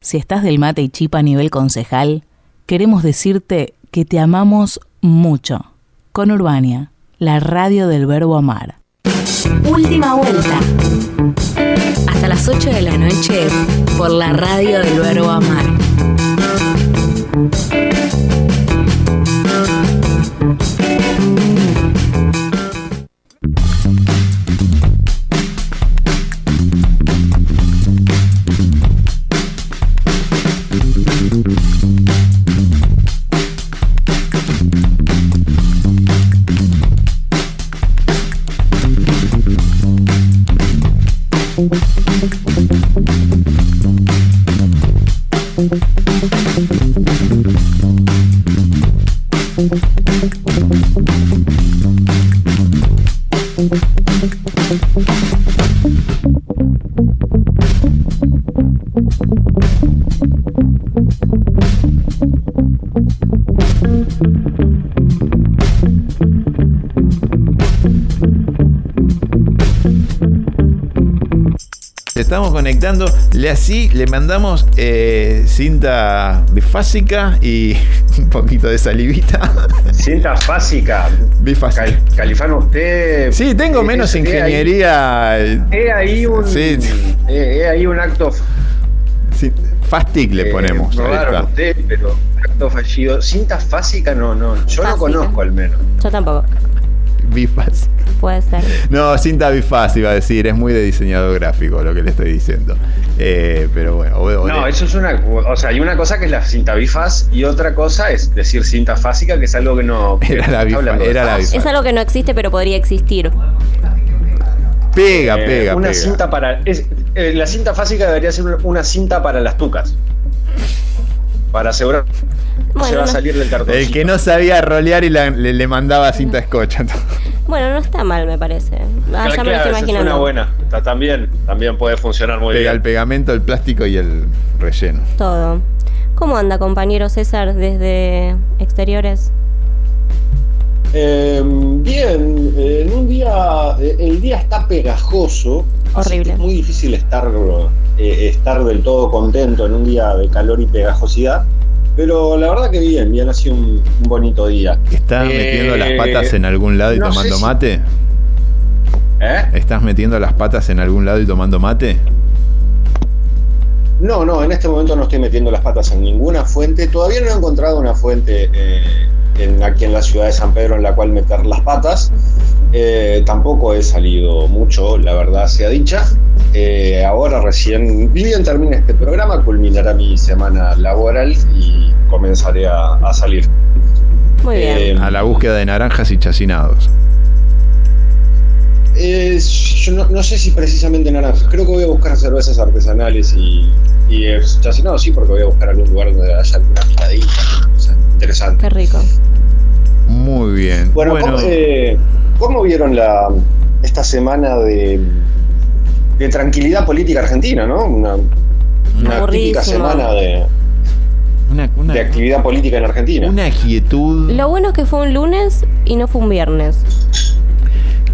Si estás del mate y chipa a nivel concejal, queremos decirte que te amamos mucho. Con Urbania, la radio del verbo amar. Última vuelta. Hasta las 8 de la noche por la radio del verbo amar. Le así le mandamos eh, cinta bifásica y un poquito de salivita. Cinta fásica. Bifásica. Cal- Califano, usted. Sí, tengo eh, menos es- ingeniería. Es ahí un. Sí. eh, Es ahí un acto. Sí, Fastic le eh, ponemos. usted, pero acto fallido. Cinta fásica, no, no. Yo no Fásica. conozco al menos. Yo tampoco. Bifásica. Puede ser. No, cinta bifaz iba a decir, es muy de diseñador gráfico lo que le estoy diciendo. Eh, pero bueno, o- o No, eso es una. O sea, hay una cosa que es la cinta bifaz y otra cosa es decir cinta fásica, que es algo que no. que Era la está bifa- hablando de era la faz. bifa- Es algo que no existe, pero podría existir. pega, Eh, pega, una pega. cinta para. es- eh, la cinta fásica debería ser una cinta para las tucas. Para asegurar que se Bueno, va a no, salir del cartón. El que no sabía rolear y la- le, le mandaba cinta scotch. Bueno, no está mal, me parece. Ah, ya me lo estoy esa es imaginando. una buena. Ta- También, también puede funcionar muy Pega el bien. pegamento, el plástico y el relleno. Todo. ¿Cómo anda, compañero César, desde exteriores? Eh, bien, en un día, eh, el día está pegajoso. así Horrible. que es muy difícil estar, eh, estar del todo contento en un día de calor y pegajosidad. Pero la verdad que bien, bien ha sido un, un bonito día. ¿Estás Eh, metiendo las patas en algún lado y no tomando si- mate? ¿Eh? ¿Estás metiendo las patas en algún lado y tomando mate? No, no, en este momento no estoy metiendo las patas en ninguna fuente. Todavía no he encontrado una fuente eh, en- aquí en la ciudad de San Pedro en la cual meter las patas. Eh, tampoco he salido mucho, la verdad sea dicha. Eh, ahora recién, bien termina este programa, culminará mi semana laboral y comenzaré a, a salir. Muy bien. Eh, A la búsqueda de naranjas y chacinados. Eh, yo no, no sé si precisamente naranjas. Creo que voy a buscar cervezas artesanales y, y chacinado sí, porque voy a buscar algún lugar donde haya alguna picadita, alguna cosa interesante. Qué rico. Muy bien. Bueno, Bueno, ¿cómo, eh, cómo vieron la, esta semana de, de tranquilidad política argentina, no? Una, una típica semana de, una, una- de actividad política en Argentina. una quietud. Lo bueno es que fue un lunes y no fue un viernes.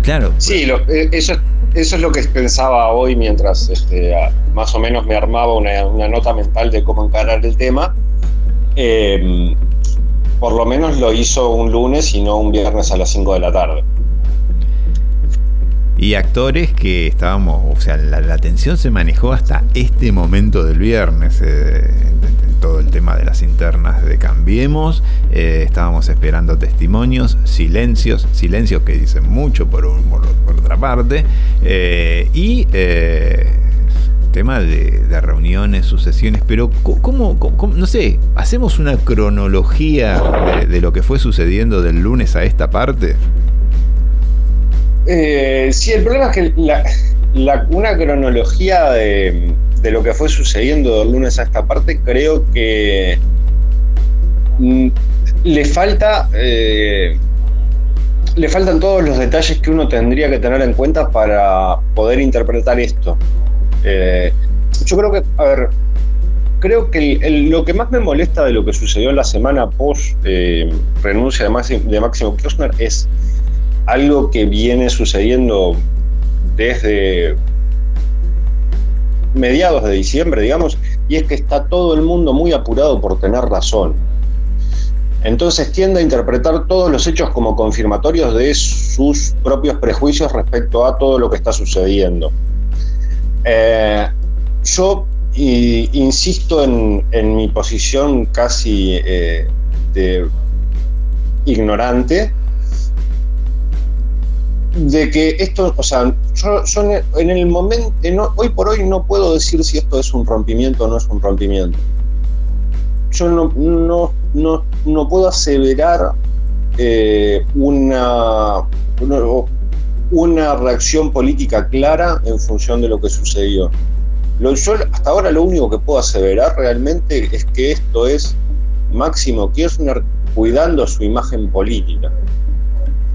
Claro. Sí, lo- eh, eso, eso es lo que pensaba hoy mientras este, más o menos me armaba una, nota mental de cómo encarar el tema. Eh, por lo menos lo hizo un lunes y no un viernes a las 5 de la tarde. Y actores que estábamos, o sea, la, la tensión se manejó hasta este momento del viernes. eh, todo el tema de las internas de Cambiemos. eh, estábamos esperando testimonios, silencios, silencios que dicen mucho por, otra parte. eh, y tema de, de reuniones, sucesiones. Pero, ¿cómo, no sé, hacemos una cronología de lo que fue sucediendo del lunes a esta parte? Eh, sí, el problema es que una cronología de, lo que fue sucediendo del lunes a esta parte, creo que mm, le falta. eh, le faltan todos los detalles que uno tendría que tener en cuenta para poder interpretar esto. Eh, yo creo que, a ver, creo que lo que más me molesta de lo que sucedió en la semana post renuncia de, de Máximo Kirchner es algo que viene sucediendo desde mediados de diciembre, digamos, y es que está todo el mundo muy apurado por tener razón. Entonces tiende a interpretar todos los hechos como confirmatorios de sus propios prejuicios respecto a todo lo que está sucediendo. Eh, yo insisto en, en mi posición casi eh, de ignorante de que esto, o sea, yo, en el- en el momento, en- hoy por hoy no puedo decir si esto es un rompimiento o no es un rompimiento. Yo no, no, no, no puedo aseverar eh, una, una, una reacción política clara en función de lo que sucedió. Lo, yo hasta ahora lo único que puedo aseverar realmente es que esto es Máximo Kirchner cuidando su imagen política.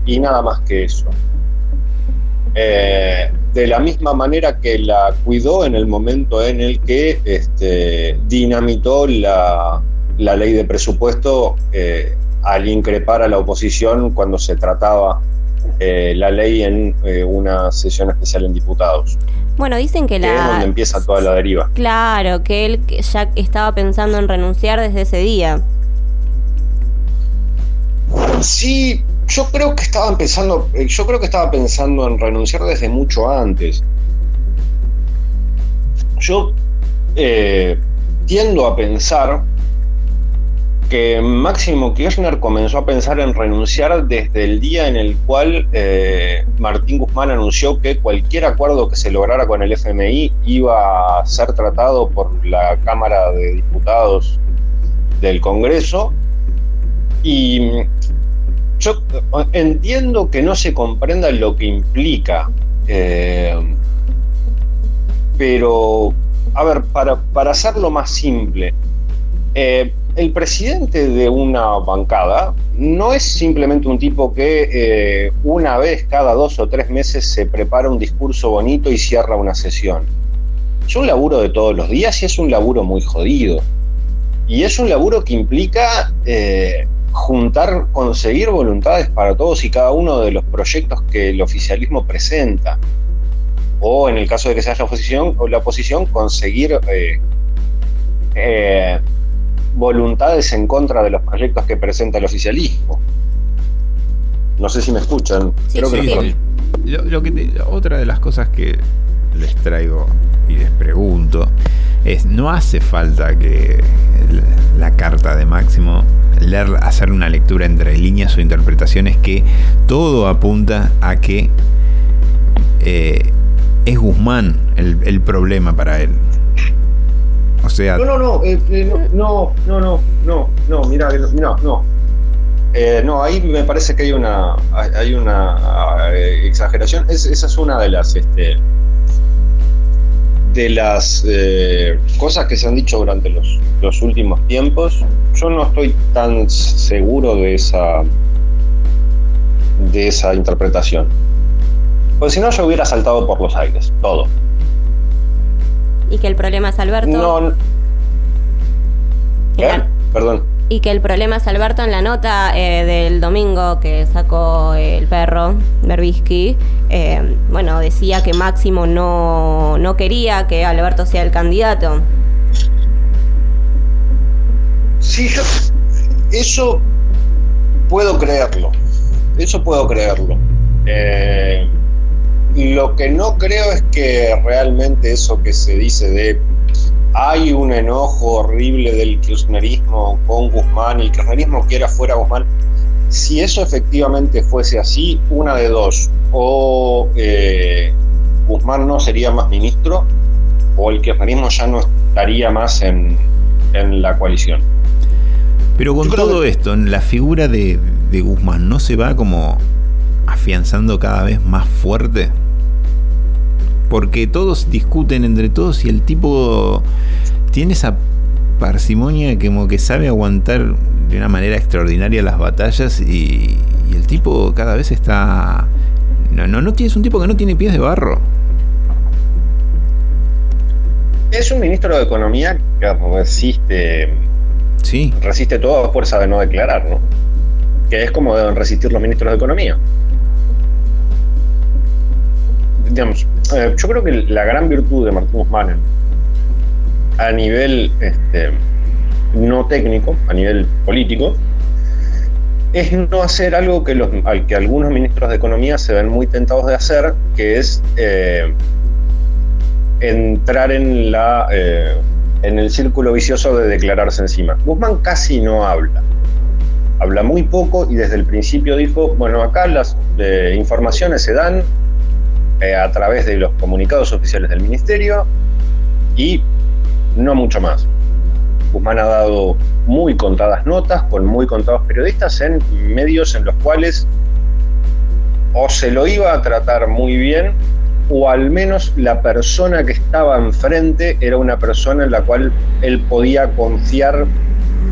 Y nada más que eso. Eh, de la misma manera que la cuidó en el momento en el que este, dinamitó la, la ley de presupuesto eh, al increpar a la oposición cuando se trataba eh, la ley en eh, una sesión especial en diputados. Bueno, dicen que Que es donde la... empieza toda la deriva. Claro, que él ya estaba pensando en renunciar desde ese día. Sí, yo creo que estaba empezando, eh, yo creo que estaba pensando en renunciar desde mucho antes. Yo eh, tiendo a pensar que Máximo Kirchner comenzó a pensar en renunciar desde el día en el cual eh, Martín Guzmán anunció que cualquier acuerdo que se lograra con el FMI iba a ser tratado por la Cámara de Diputados del Congreso. Y yo entiendo que no se comprenda lo que implica, eh, pero, a ver, para, para hacerlo más simple, eh, el presidente de una bancada no es simplemente un tipo que eh, una vez cada dos o tres meses se prepara un discurso bonito y cierra una sesión. Es un laburo de todos los días y es un laburo muy jodido. Y es un laburo que implica juntar, conseguir voluntades para todos y cada uno de los proyectos que el oficialismo presenta. O en el caso de que sea la oposición, o la oposición conseguir eh, eh, voluntades en contra de los proyectos que presenta el oficialismo. No sé si me escuchan. Creo que Sí, lo- sí. Lo- lo que te- otra de las cosas que les traigo y les pregunto es, no hace falta que la carta de Máximo, leer, hacer una lectura entre líneas o interpretaciones que todo apunta a que eh, es Guzmán el, el problema para él. O sea, No, no, no, eh, eh, no, no, no, no, no, mira, eh, no, no. Ahí me parece que hay una, hay una exageración. Es- esa es una de las, este, de las eh, cosas que se han dicho durante los, los últimos tiempos. Yo no estoy tan seguro de esa, de esa interpretación. Porque si no, yo hubiera saltado por los aires, todo. Y que el problema es Alberto. No, ¿Eh? Perdón. Y que el problema es Alberto en la nota eh, del domingo que sacó el perro, Berbisky, eh, bueno, decía que Máximo no, no quería que Alberto sea el candidato. Sí, eso puedo creerlo. Eso puedo creerlo. Eh, lo que no creo es que realmente eso que se dice de hay un enojo horrible del kirchnerismo con Guzmán y el kirchnerismo quiere afuera a Guzmán. Si eso efectivamente fuese así, una de dos. O eh, Guzmán no sería más ministro, o el kirchnerismo ya no estaría más en, en la coalición. Pero con todo esto, en la figura de, de Guzmán, ¿no se va como afianzando cada vez más fuerte? Porque todos discuten entre todos y el tipo tiene esa parsimonia que como que sabe aguantar de una manera extraordinaria las batallas y, y el tipo cada vez está... No, no, no es un tipo que no tiene pies de barro. Es un ministro de Economía que resiste. Sí. Resiste todo a fuerza de no declarar, ¿no? Que es como deben resistir los ministros de Economía. Digamos, eh, yo creo que la gran virtud de Martín Guzmán a nivel este, no técnico, a nivel político, es no hacer algo que, los, al que algunos ministros de Economía se ven muy tentados de hacer, que es eh, entrar en, la, eh, en el círculo vicioso de declararse encima. Guzmán casi no habla. Habla muy poco y desde el principio dijo, bueno, acá las eh, informaciones se dan a través de los comunicados oficiales del ministerio y no mucho más. Guzmán ha dado muy contadas notas con muy contados periodistas en medios en los cuales o se lo iba a tratar muy bien o al menos la persona que estaba enfrente era una persona en la cual él podía confiar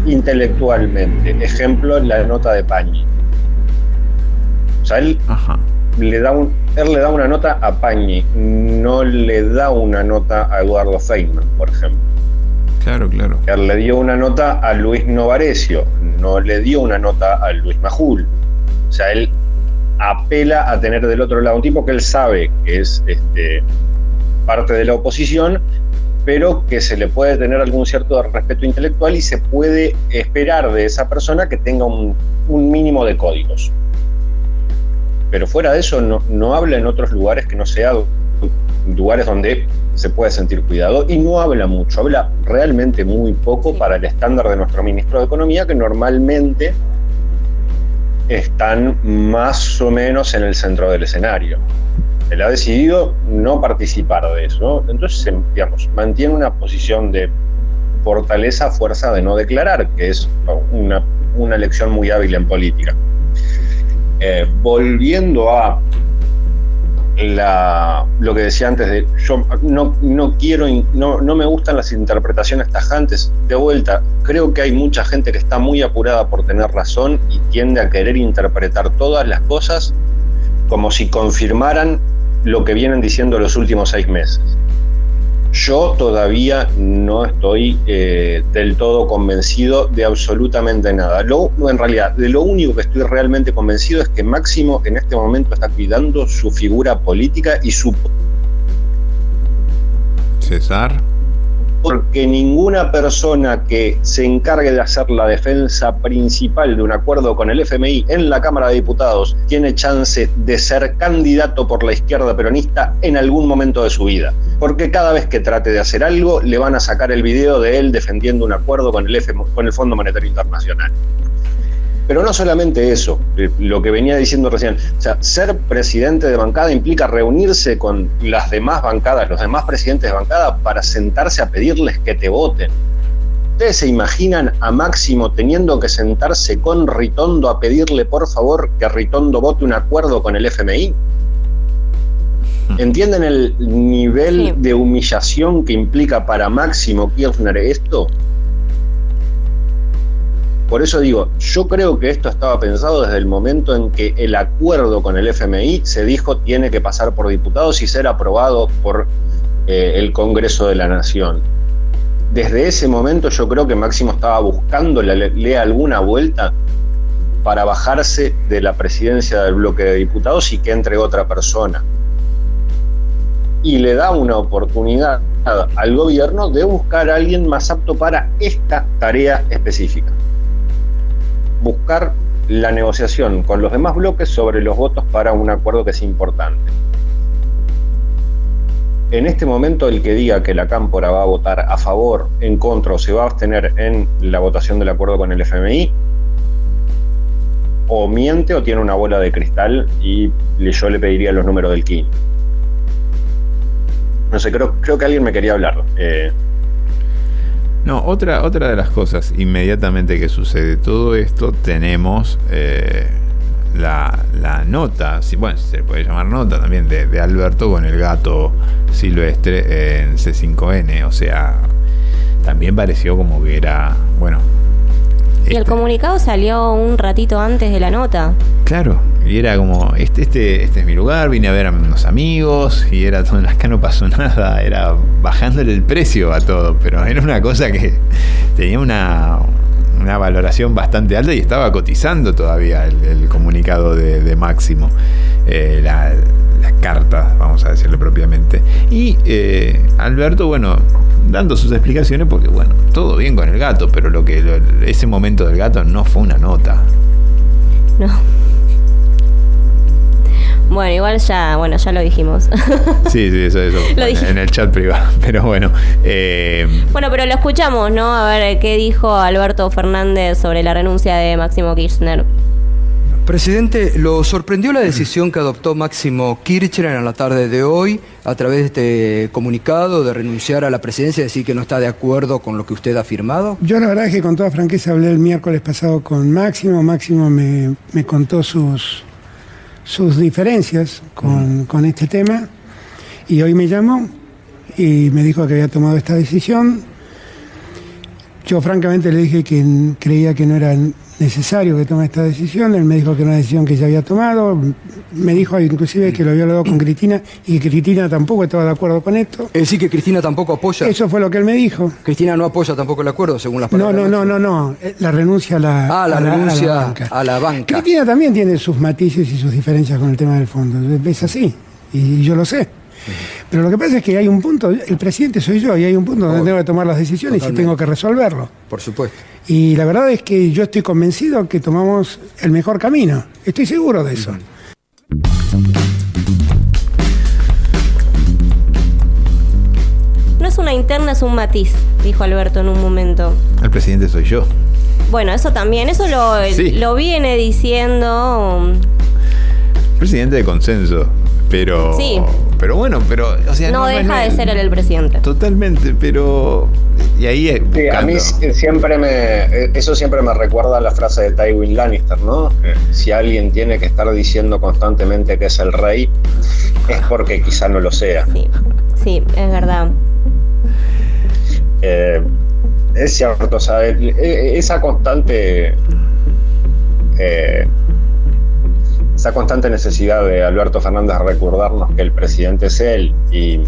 intelectualmente. Ejemplo, la nota de Pañi. O sea, él le da un, él le da una nota a Pañi, no le da una nota a Eduardo Feynman, por ejemplo. Claro, claro. Él le dio una nota a Luis Novarecio, no le dio una nota a Luis Majul. O sea, él apela a tener del otro lado un tipo que él sabe que es este, parte de la oposición, pero que se le puede tener algún cierto respeto intelectual y se puede esperar de esa persona que tenga un, mínimo de códigos. Pero fuera de eso, no, no habla en otros lugares que no sea lugares donde se puede sentir cuidado y no habla mucho, habla realmente muy poco para el estándar de nuestro ministro de Economía, que normalmente están más o menos en el centro del escenario. Él ha decidido no participar de eso, entonces, digamos, mantiene una posición de fortaleza fuerza de no declarar, que es una, una lección muy hábil en política. Eh, volviendo a lo que decía antes de yo no, no quiero, no, no me gustan las interpretaciones tajantes. De vuelta, creo que hay mucha gente que está muy apurada por tener razón y tiende a querer interpretar todas las cosas como si confirmaran lo que vienen diciendo los últimos seis meses. Yo todavía no estoy eh, del todo convencido de absolutamente nada. Lo, en realidad, de lo único que estoy realmente convencido es que Máximo en este momento está cuidando su figura política y su... César porque ninguna persona que se encargue de hacer la defensa principal de un acuerdo con el FMI en la Cámara de Diputados tiene chance de ser candidato por la izquierda peronista en algún momento de su vida. Porque cada vez que trate de hacer algo, le van a sacar el video de él defendiendo un acuerdo con el, con el Fondo Monetario Internacional. Pero no solamente eso, eh, lo que venía diciendo recién, o sea, ser presidente de bancada implica reunirse con las demás bancadas, los demás presidentes de bancada, para sentarse a pedirles que te voten. ¿Ustedes se imaginan a Máximo teniendo que sentarse con Ritondo a pedirle por favor que Ritondo vote un acuerdo con el FMI? ¿Entienden el nivel de humillación que implica para Máximo Kirchner esto? Por eso digo, yo creo que esto estaba pensado desde el momento en que el acuerdo con el FMI se dijo tiene que pasar por diputados y ser aprobado por eh, el Congreso de la Nación. Desde ese momento yo creo que Máximo estaba buscando le alguna vuelta para bajarse de la presidencia del bloque de diputados y que entre otra persona. Y le da una oportunidad al gobierno de buscar a alguien más apto para esta tarea específica buscar la negociación con los demás bloques sobre los votos para un acuerdo que es importante. En este momento el que diga que la Cámpora va a votar a favor, en contra o se va a abstener en la votación del acuerdo con el FMI, o miente o tiene una bola de cristal y yo le pediría los números del KIN. No sé, creo, creo que alguien me quería hablar. Eh, no, otra, otra de las cosas, inmediatamente que sucede todo esto, tenemos eh, la, nota, bueno, se puede llamar nota también, de, Alberto con el gato silvestre en C5N. O sea, también pareció como que era, bueno, Y el comunicado salió un ratito antes de la nota. Claro, y era como, este, este, este es mi lugar, vine a ver a unos amigos, y era todo, acá no pasó nada, era bajándole el precio a todo, pero era una cosa que tenía una, una valoración bastante alta y estaba cotizando todavía el, comunicado de, Máximo, eh, la, las cartas, vamos a decirlo propiamente. Y eh, Alberto, bueno, dando sus explicaciones, porque bueno, todo bien con el gato, pero lo que ese momento del gato no fue una nota. No. Bueno, igual ya, bueno, ya lo dijimos. Sí, sí, eso, eso. en el chat privado. Pero bueno. Eh, bueno, pero lo escuchamos, ¿no? A ver qué dijo Alberto Fernández sobre la renuncia de Máximo Kirchner. Presidente, ¿lo sorprendió la decisión que adoptó Máximo Kirchner en la tarde de hoy a través de este comunicado de renunciar a la presidencia y decir que no está de acuerdo con lo que usted ha afirmado? Yo la verdad es que con toda franqueza hablé el miércoles pasado con Máximo. Máximo me, contó sus, sus diferencias con, con este tema y hoy me llamó y me dijo que había tomado esta decisión. Yo francamente le dije que creía que no era necesario que tome esta decisión. Él me dijo que era una decisión que ya había tomado. Me dijo inclusive que lo había hablado con Cristina y que Cristina tampoco estaba de acuerdo con esto. Es decir, que Cristina tampoco apoya. Eso fue lo que él me dijo. Cristina no apoya tampoco el acuerdo, según las palabras. No, no, no, no, no. La renuncia a la, ah, la renuncia a la, banca. Cristina también tiene sus matices y sus diferencias con el tema del fondo. Es así. Y yo lo sé. Pero lo que pasa es que hay un punto, el presidente soy yo, y hay un punto donde tengo que tomar las decisiones y tengo que resolverlo. Por supuesto. Y la verdad es que yo estoy convencido que tomamos el mejor camino. Estoy seguro de eso. No es una interna, es un matiz, dijo Alberto en un momento. El presidente soy yo. Bueno, eso también, eso lo, lo viene diciendo. Presidente de consenso. Pero. Sí. Pero bueno, pero. no, deja de ser el presidente. Totalmente, pero. Y ahí. a mí siempre me. Eso siempre me recuerda a la frase de Tywin Lannister, ¿no? Si alguien tiene que estar diciendo constantemente que es el rey, es porque quizá no lo sea. Sí, sí es verdad. Eh, es cierto, o sea, esa constante. Eh, esa constante necesidad de Alberto Fernández de recordarnos que el presidente es él y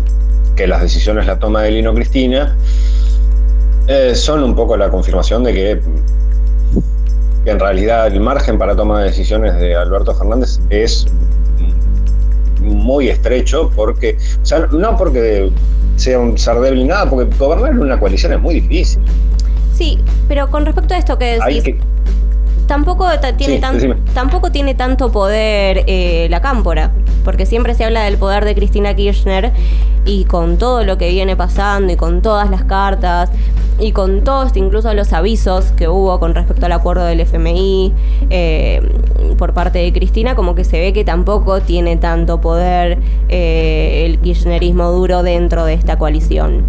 que las decisiones las toma de Lino Cristina, eh, son un poco la confirmación de que, en realidad el margen para toma de decisiones de Alberto Fernández es muy estrecho, porque, o sea, no porque sea un ser débil nada, porque gobernar en una coalición es muy difícil. Sí, pero con respecto a esto que decís, tampoco tiene, tampoco tiene tanto poder eh, la cámpora, porque siempre se habla del poder de Cristina Kirchner y con todo lo que viene pasando y con todas las cartas y con todos incluso los avisos que hubo con respecto al acuerdo del FMI eh, por parte de Cristina, como que se ve que tampoco tiene tanto poder eh, el kirchnerismo duro dentro de esta coalición.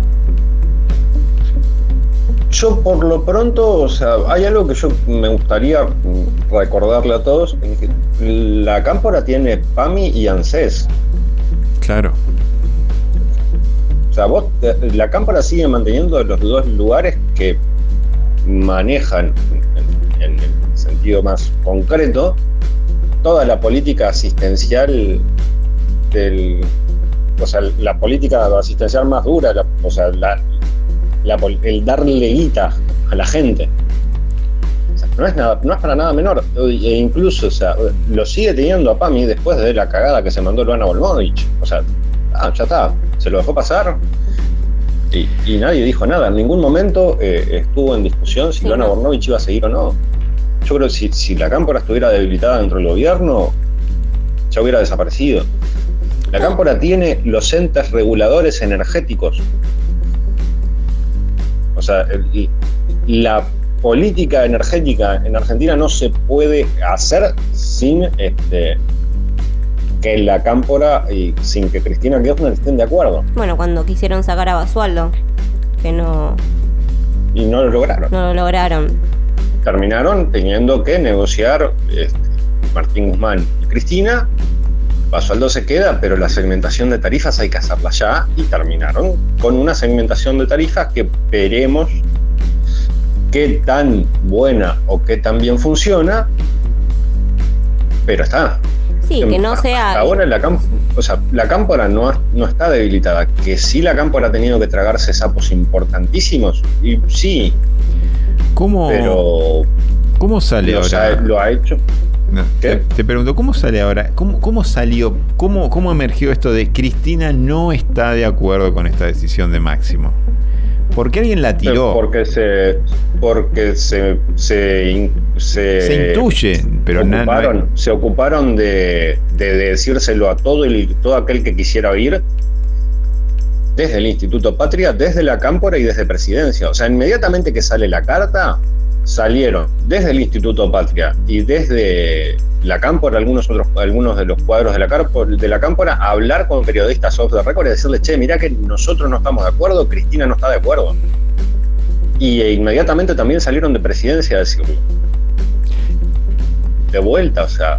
Yo por lo pronto, o sea, hay algo que yo me gustaría recordarle a todos, que la cámpora tiene PAMI y ANSES. Claro. O sea, vos, la cámpora sigue manteniendo los dos lugares que manejan, en, el sentido más concreto, toda la política asistencial del, o sea, la política asistencial más dura, o sea, la, el darle guita a la gente. no, es nada, no es para nada menor. E incluso, o sea, lo sigue teniendo a Pami después de la cagada que se mandó Luana Volmovich. O sea, ah, ya está, se lo dejó pasar. Y, nadie dijo nada. En ningún momento eh, estuvo en discusión si Luana Volmovich iba a seguir o no. Yo creo que si, si la cámpora estuviera debilitada dentro del gobierno, ya hubiera desaparecido. La cámpora tiene los entes reguladores energéticos o sea, la política energética en Argentina no se puede hacer sin este, que la cámpora y sin que Cristina Kirchner estén de acuerdo. Bueno, cuando quisieron sacar a Basualdo, que no... Y no lo lograron. No lo lograron. Terminaron teniendo que negociar este, Martín Guzmán y Cristina Basualdo se queda, pero la segmentación de tarifas hay que hacerla ya y terminaron con una segmentación de tarifas que esperemos qué tan buena o qué tan bien funciona, pero está. Sí, que no sea. Ahora la, cámpora, o sea, la cámpora no, no está debilitada. Que sí la cámpora ha tenido que tragarse sapos importantísimos. Y sí. ¿Cómo, pero, ¿cómo sale ahora? lo ha hecho. Te, te, pregunto, ¿cómo sale ahora? ¿Cómo, cómo salió? Cómo, ¿Cómo emergió esto de Cristina no está de acuerdo con esta decisión de Máximo? ¿Por qué alguien la tiró? Porque se. Porque se. Se, se, intuye, pero ocuparon, no se ocuparon de, de, decírselo a todo, el, todo aquel que quisiera oír desde el Instituto Patria, desde la Cámpora y desde Presidencia. O sea, inmediatamente que sale la carta, salieron desde el Instituto Patria y desde la Cámpora, algunos otros, algunos de los cuadros de la, de la Cámpora, a hablar con periodistas off the record y decirles, che, mirá que nosotros no estamos de acuerdo, Cristina no está de acuerdo. Y e inmediatamente también salieron de presidencia a decirlo. De vuelta, o sea,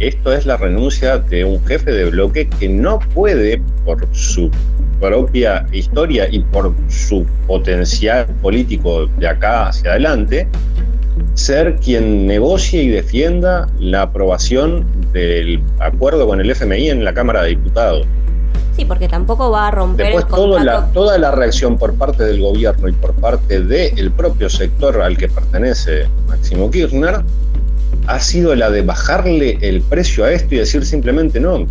esto es la renuncia de un jefe de bloque que no puede, por su propia historia y por su potencial político de acá hacia adelante, ser quien negocie y defienda la aprobación del acuerdo con el FMI en la Cámara de Diputados. Sí, porque tampoco va a romper Después, el toda la, toda la reacción por parte del gobierno y por parte del propio sector al que pertenece Máximo Kirchner ha sido la de bajarle el precio a esto y decir simplemente no,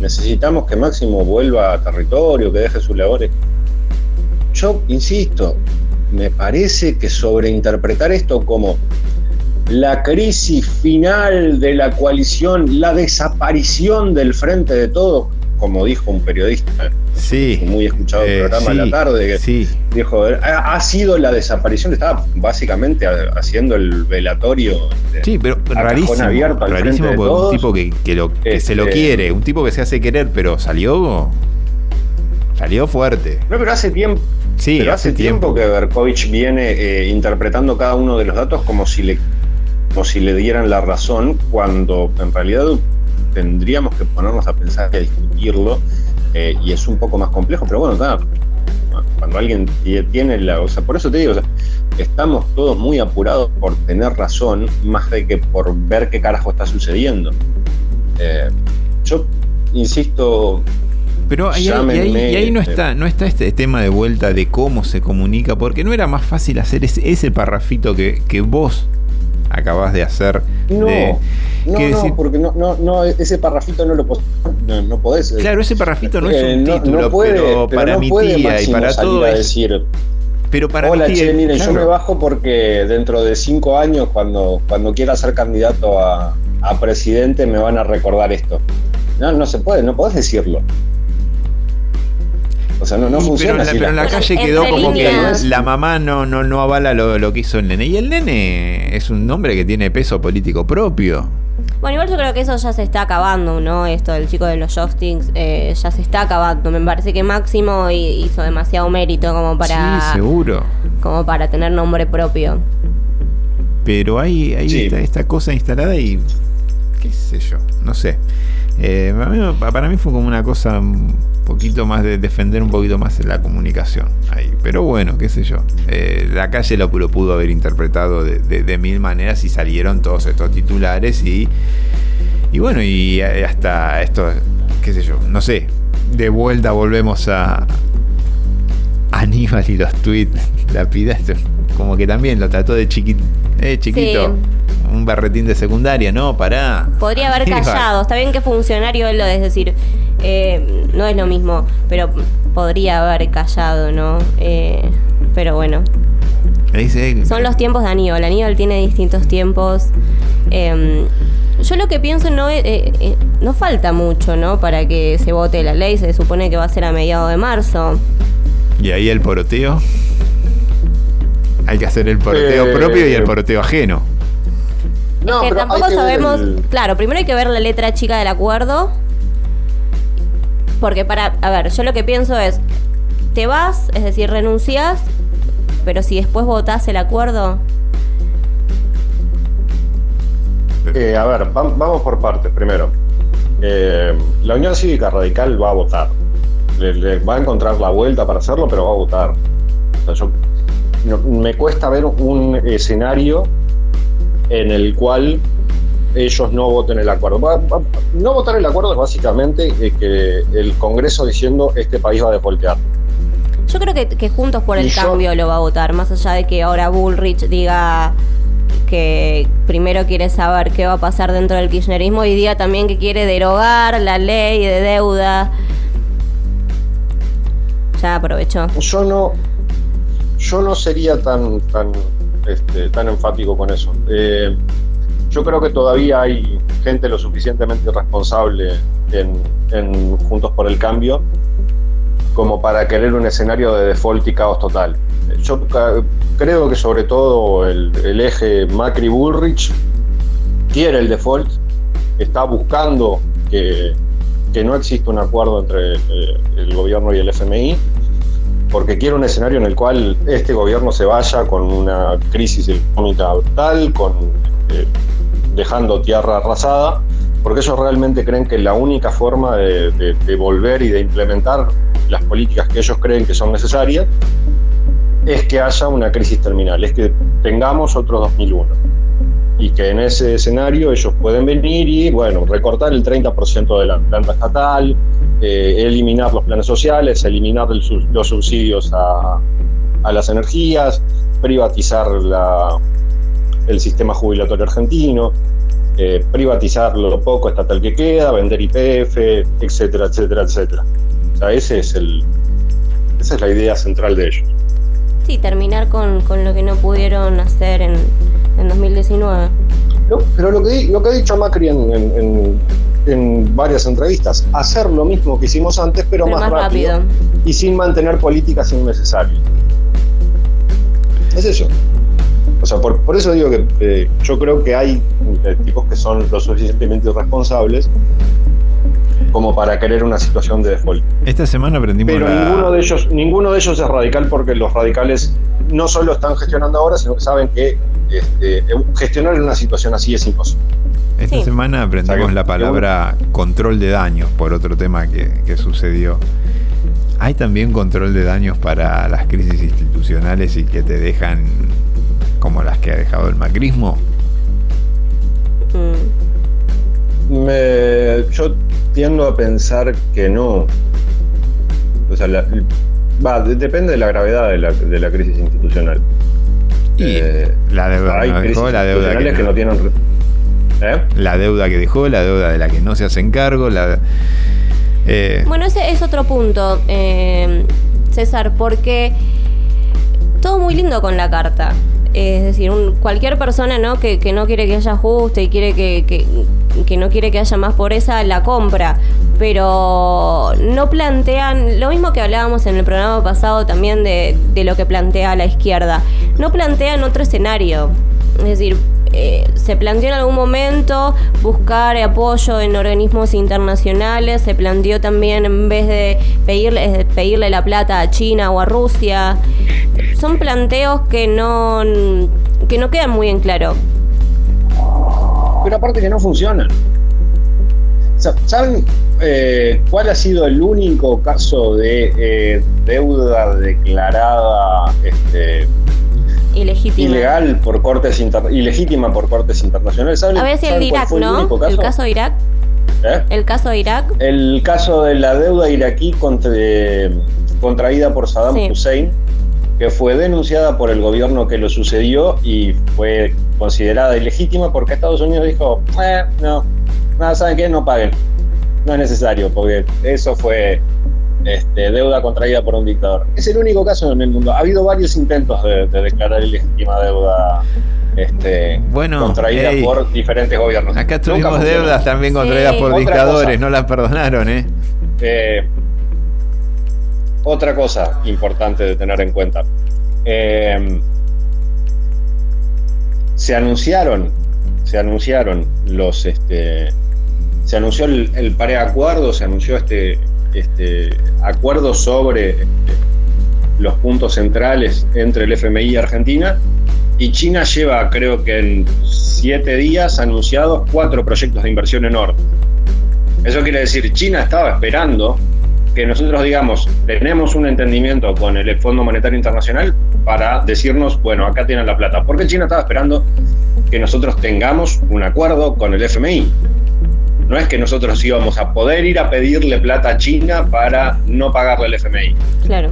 necesitamos que Máximo vuelva a territorio, que deje sus labores. Yo insisto, me parece que sobreinterpretar esto como la crisis final de la coalición, la desaparición del frente de todos, como dijo un periodista sí, muy escuchado eh, programa sí, a la tarde, que sí. dijo, ha, ha, sido la desaparición, estaba básicamente haciendo el velatorio. De, sí, pero rarísimo, abierto rarísimo por un tipo que, que, lo, que este, se lo quiere, un tipo que se hace querer, pero salió salió fuerte. No, pero hace tiempo. Sí, pero hace, hace tiempo, que Berkovich viene eh, interpretando cada uno de los datos como si le como si le dieran la razón, cuando en realidad tendríamos que ponernos a pensar y a discutirlo, eh, y es un poco más complejo, pero bueno, cuando alguien tiene la. O sea, por eso te digo, o sea, estamos todos muy apurados por tener razón, más de que por ver qué carajo está sucediendo. Eh, yo insisto, pero ahí, ahí, ahí, y ahí, no está, no está este tema de vuelta de cómo se comunica, porque no era más fácil hacer ese, ese parrafito que, que vos acabas de hacer. No, de, no, no decir, porque no, no, no, ese parrafito no lo no, no podés. Claro, ese parrafito no es eh, un no- título, puede- pero, pero para no mi puede tía y Máximo para salir todo es- decir, Pero para Hola, tía, che, miren, claro. yo me bajo porque dentro de cinco años, cuando, cuando quiera ser candidato a, a presidente, me van a recordar esto. No, no se puede, no podés decirlo. O sea, no, no funciona pero, en la, así pero en la calle quedó como líneas. que la mamá no, no, no avala lo, lo que hizo el nene. Y el nene es un hombre que tiene peso político propio. Bueno, igual yo creo que eso ya se está acabando, ¿no? Esto del chico de los joystings eh, ya se está acabando. Me parece que Máximo hi- hizo demasiado mérito como para Sí, seguro. como para tener nombre propio. Pero hay, hay Sí. esta, esta cosa instalada y. qué sé yo, no sé. Eh, para mí fue como una cosa poquito más de defender un poquito más la comunicación. Ahí. Pero bueno, qué sé yo. Eh, la calle lo, lo pudo haber interpretado de, de- de mil maneras y salieron todos estos titulares y. Y bueno, y eh, hasta esto, qué sé yo, no sé. De vuelta volvemos a. Aníbal y los tweets. La pida, esto, como que también lo trató de chiquito. Eh, chiquito. Un berretín de secundaria, no, pará. Podría haber Aníbal. callado. Está bien que funcionario él lo es decir, eh, no es lo mismo, pero podría haber callado, ¿no? Eh, pero bueno, dice, son los tiempos de Aníbal. Aníbal tiene distintos tiempos. Eh, yo lo que pienso no es, eh, eh, no falta mucho, ¿no? Para que se vote la ley. Se supone que va a ser a mediados de marzo. Y ahí el poroteo. Hay que hacer el poroteo Eh, propio y el poroteo ajeno. No, que pero tampoco hay que ver sabemos. el- Claro, primero hay que ver la letra chica del acuerdo. Porque para. A ver, yo lo que pienso es. Te vas, es decir, renuncias. Pero si después votás el acuerdo. Eh, a ver, vam- vamos por partes. Primero, eh, la Unión Cívica Radical va a votar. Le, le va a encontrar la vuelta para hacerlo, pero va a votar. O sea, yo no- me cuesta ver un escenario en el cual ellos no voten el acuerdo. Va- va- No votar el acuerdo es básicamente eh, que el Congreso diciendo este país va a defoltear. Yo creo que, que Juntos por Y el yo- Cambio lo va a votar, más allá de que ahora Bullrich diga que primero quiere saber qué va a pasar dentro del kirchnerismo y diga también que quiere derogar la ley de deuda. Ya aprovechó. Yo no, yo no sería tan, tan, este, tan enfático con eso. Eh, yo creo que todavía hay gente lo suficientemente irresponsable en, en Juntos por el Cambio como para querer un escenario de default y caos total. Yo creo que sobre todo el, el eje Macri-Bullrich quiere el default, está buscando que, que no exista un acuerdo entre eh, el gobierno y el FMI, porque quiere un escenario en el cual este gobierno se vaya con una crisis económica brutal, con, eh, dejando tierra arrasada, porque ellos realmente creen que la única forma de, de- de volver y de implementar las políticas que ellos creen que son necesarias es que haya una crisis terminal, es que tengamos otro 2001 y que en ese escenario ellos pueden venir y, bueno, recortar el 30% de la planta estatal, eh, eliminar los planes sociales, eliminar los subsidios a, a las energías, privatizar la- el sistema jubilatorio argentino, eh, privatizar lo poco estatal que queda, vender IPF, etcétera, etcétera, etcétera. O ese es el, esa es la idea central de ellos. Sí, terminar con, con lo que no pudieron hacer en, en 2019. No, pero lo que, lo que ha dicho Macri en, en- en- en varias entrevistas, hacer lo mismo que hicimos antes, pero, Pero más, más rápido, rápido. y sin mantener políticas innecesarias. Es eso. O sea, por, por eso digo que eh, yo creo que hay eh, tipos que son lo suficientemente irresponsables como para querer una situación de default. Esta semana aprendimos Pero la- ninguno de ellos, ninguno de ellos es radical porque los radicales no solo están gestionando ahora, sino que saben que este, gestionar en una situación así es imposible. Esta semana aprendimos O sea que- la palabra control de daños por otro tema que, que sucedió. Hay también control de daños para las crisis institucionales y que te dejan como las que ha dejado el macrismo. Me- yo tiendo a pensar que no. O sea, la- va, de- depende de la gravedad de la, de la crisis institucional. Eh, la deuda hay que nos crisis dejó, la deuda que no- no tienen. ¿Eh? La deuda que dejó, la deuda de la que no se hacen cargo, la... eh, Bueno, ese es otro punto, eh, César, porque todo muy lindo con la carta. Es decir, un- cualquier persona ¿no? Que, que no quiere que haya ajuste y quiere que, que- que no quiere que haya más pobreza, la compra. Pero no plantean, lo mismo que hablábamos en el programa pasado también de, de lo que plantea la izquierda, no plantean otro escenario. Es decir, eh, se planteó en algún momento buscar apoyo en organismos internacionales, se planteó también en vez de pedirle, pedirle la plata a China o a Rusia. Son planteos que no, que no quedan muy en claro. Pero aparte que no funcionan. Sa- ¿Saben eh, cuál ha sido el único caso de eh, deuda declarada este, Ilegítimo. ilegal por cortes inter- ilegítima por cortes internacionales? ¿Saben, A ver si el de Irak, ¿no? El caso de Irak. ¿Eh? El caso de Irak. El caso de la deuda iraquí contra- eh, contraída por Saddam Sí. Hussein, que fue denunciada por el gobierno que lo sucedió y fue considerada ilegítima porque Estados Unidos dijo, "Eh, no, no, ¿saben qué? No paguen. No es necesario, porque eso fue este, deuda contraída por un dictador. Es el único caso en el mundo. Ha habido varios intentos de, de declarar ilegítima deuda este, Bueno, contraída por diferentes gobiernos. Acá tuvimos deudas también contraídas por Otra dictadores, cosa. no las perdonaron, ¿eh? Eh, otra cosa importante de tener en cuenta. Eh, se anunciaron, se anunciaron los, este, se anunció el, el se anunció este, este acuerdo sobre este, los puntos centrales entre el FMI y Argentina. Y China lleva, creo que en siete días, anunciados cuatro proyectos de inversión enormes. Eso quiere decir, China estaba esperando que nosotros digamos, tenemos un entendimiento con el Fondo Monetario Internacional para decirnos, bueno, acá tienen la plata. Porque China estaba esperando que nosotros tengamos un acuerdo con el FMI. No es que nosotros íbamos a poder ir a pedirle plata a China para no pagarle al FMI. Claro.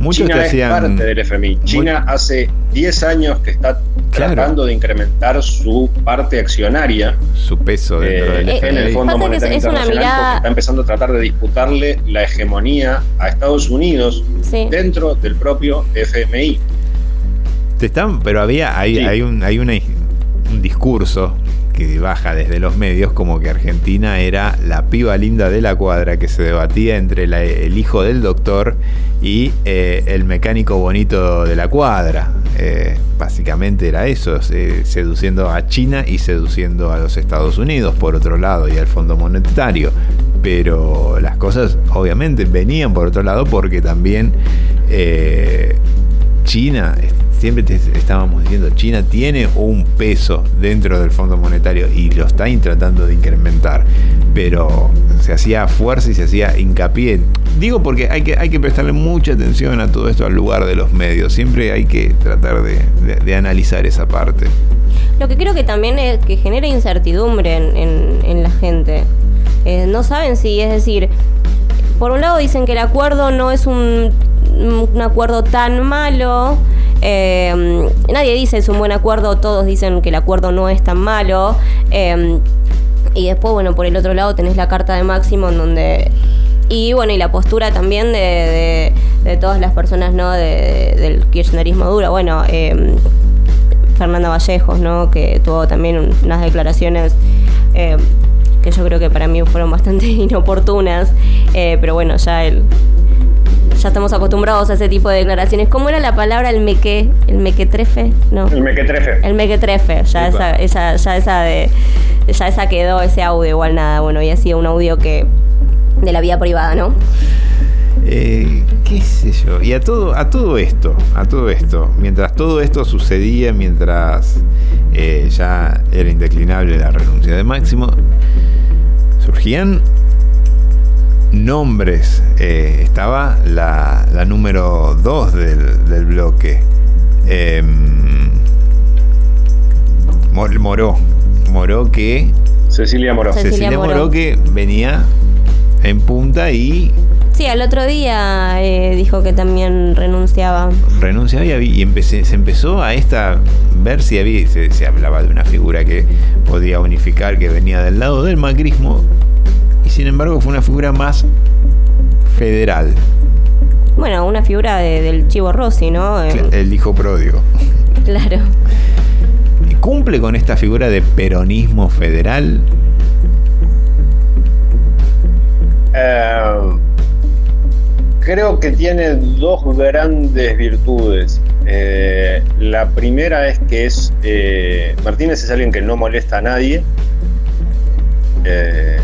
Muchos China te es parte del FMI. China hace 10 años que está tratando de incrementar su parte accionaria su peso dentro del eh, en el FMI. Fondo es- Monetario es una Internacional mirada- porque está empezando a tratar de disputarle la hegemonía a Estados Unidos Sí. dentro del propio FMI. Te están, pero había, hay, Sí. hay un, hay una- un discurso que baja desde los medios como que Argentina era la piba linda de la cuadra que se debatía entre el hijo del doctor y eh, el mecánico bonito de la cuadra. Eh, básicamente era eso, se- seduciendo a China y seduciendo a los Estados Unidos por otro lado y al Fondo Monetario. Pero las cosas obviamente venían por otro lado porque también eh, China, siempre te estábamos diciendo, China tiene un peso dentro del Fondo Monetario y lo está tratando de incrementar, pero se hacía fuerza y se hacía hincapié. Digo porque hay que, hay que prestarle mucha atención a todo esto al lugar de los medios, siempre hay que tratar de, de- analizar esa parte. Lo que creo que también es que genera incertidumbre en, en- en la gente. Eh, no saben si, es decir, por un lado dicen que el acuerdo no es un, un acuerdo tan malo. eh, nadie dice es un buen acuerdo, todos dicen que el acuerdo no es tan malo. eh, y después, bueno, por el otro lado tenés la carta de Máximo en donde... Y bueno, y la postura también de, de- todas las personas, ¿no? De- del kirchnerismo duro. Bueno, eh, Fernanda Vallejos, ¿no? Que tuvo también un- unas declaraciones que yo creo que para mí fueron bastante inoportunas. Eh, pero bueno, ya el, ya estamos acostumbrados a ese tipo de declaraciones. ¿Cómo era la palabra el meque, el mequetrefe? No. El mequetrefe. El mequetrefe, ya esa, esa, ya esa de, ya esa quedó ese audio igual nada, bueno, había sido un audio que de la vida privada, ¿no? Eh, qué sé yo. Y a todo, a todo esto, a todo esto, mientras todo esto sucedía, mientras eh, ya era indeclinable la renuncia de Máximo, surgían nombres. Eh, estaba la, la número 2 del, del bloque. Mor- Moró. Moró que. Cecilia Moró. Cecilia Cecilia Moró Moró. que venía en punta y Sí, al otro día eh, dijo que también renunciaba. renunciaba y, había- y empecé- se empezó a esta ver si había se, se hablaba de una figura que podía unificar que venía del lado del macrismo sin embargo fue una figura más federal Bueno, una figura de- del Chivo Rossi, ¿no? Eh, el hijo pródigo claro. ¿Y cumple con esta figura de peronismo federal Eh, creo que tiene dos grandes virtudes. Eh, la primera es que es eh, Martínez es alguien que no molesta a nadie. Eh,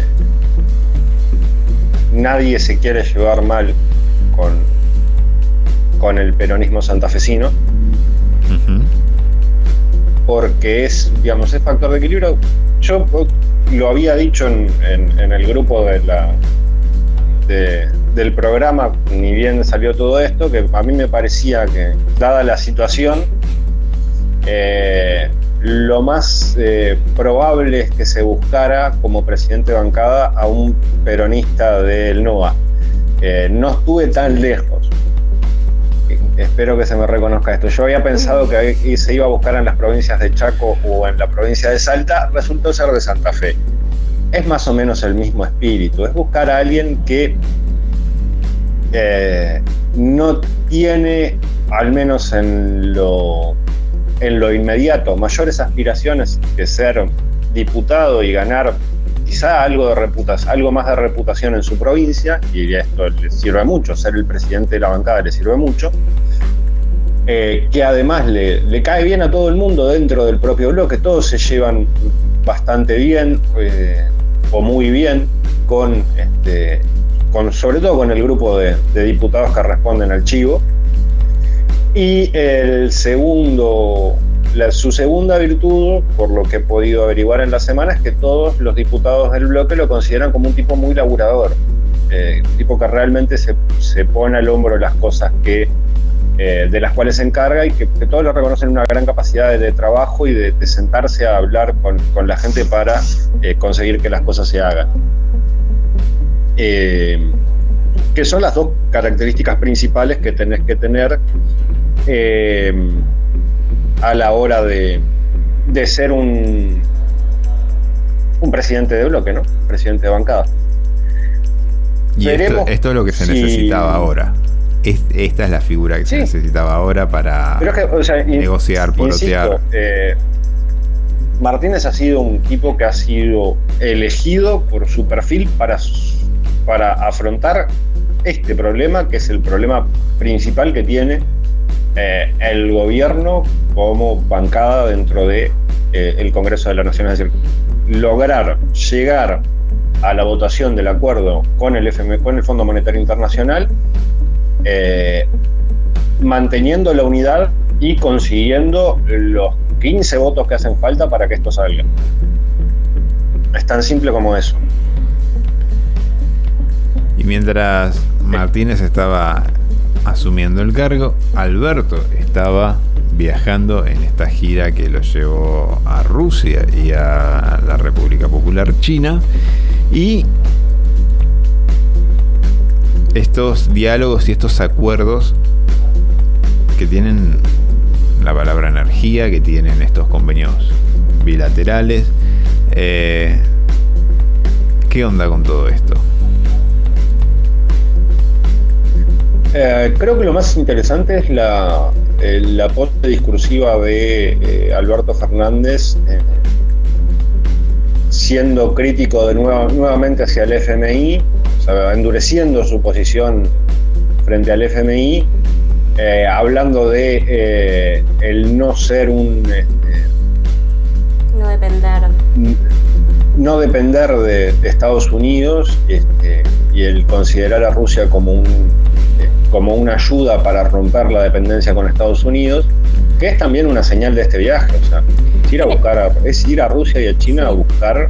nadie se quiere llevar mal con, con el peronismo santafesino porque es, digamos, es factor de equilibrio. Yo eh, lo había dicho en, en- en el grupo de la, de- del programa, ni bien salió todo esto, que a mí me parecía que, dada la situación, eh, lo más eh, probable es que se buscara como presidente de bancada a un peronista del NOA. Eh, no estuve tan lejos. Espero que se me reconozca esto. Yo había pensado que se iba a buscar en las provincias de Chaco o en la provincia de Salta, resultó ser de Santa Fe. Es más o menos el mismo espíritu, es buscar a alguien que eh, no tiene, al menos en lo, en lo inmediato, mayores aspiraciones que ser diputado y ganar quizá algo, de algo más de reputación en su provincia, y esto le sirve mucho, ser el presidente de la bancada le sirve mucho, eh, que además le, cae bien a todo el mundo dentro del propio bloque, todos se llevan bastante bien eh, o muy bien con, este, con, sobre todo con el grupo de, de diputados que responden al chivo. Y el segundo, su segunda virtud, por lo que he podido averiguar en la semana, es que todos los diputados del bloque lo consideran como un tipo muy laburador. eh, tipo que realmente se, se, pone al hombro las cosas que, eh, de las cuales se encarga y que, todos lo reconocen una gran capacidad de, trabajo y de, sentarse a hablar con, con la gente para eh, conseguir que las cosas se hagan. que son las dos características principales que tenés que tener a la hora de, de ser un, un presidente de bloque, ¿no? Presidente de bancada. Y esto, es lo que se necesitaba ahora. esta es la figura que se necesitaba ahora para negociar, polotear. Eh, Martínez ha sido un tipo que ha sido elegido por su perfil para, para afrontar este problema, que es el problema principal que tiene eh, el gobierno como bancada dentro de eh, el Congreso de la Nación. Es decir, lograr llegar a la votación del acuerdo con el, FM, con el Fondo Monetario Internacional, eh, manteniendo la unidad y consiguiendo los 15 votos que hacen falta para que esto salga. Es tan simple como eso. Y mientras Martínez estaba asumiendo el cargo, Alberto estaba viajando en esta gira que lo llevó a Rusia y a la República Popular China. Y estos diálogos y estos acuerdos que tienen la palabra energía, que tienen estos convenios bilaterales. Eh, ¿Qué onda con todo esto? Eh, creo que lo más interesante es la, la pose discursiva de eh, Alberto Fernández eh, siendo crítico de nuevamente hacia el FMI, endureciendo su posición frente al FMI, hablando de el no ser un... no depender. No depender de, Estados Unidos este, y el considerar a Rusia como un como una ayuda para romper la dependencia con Estados Unidos, que es también una señal de este viaje. O sea, es ir a buscar, es ir a Rusia y a China a buscar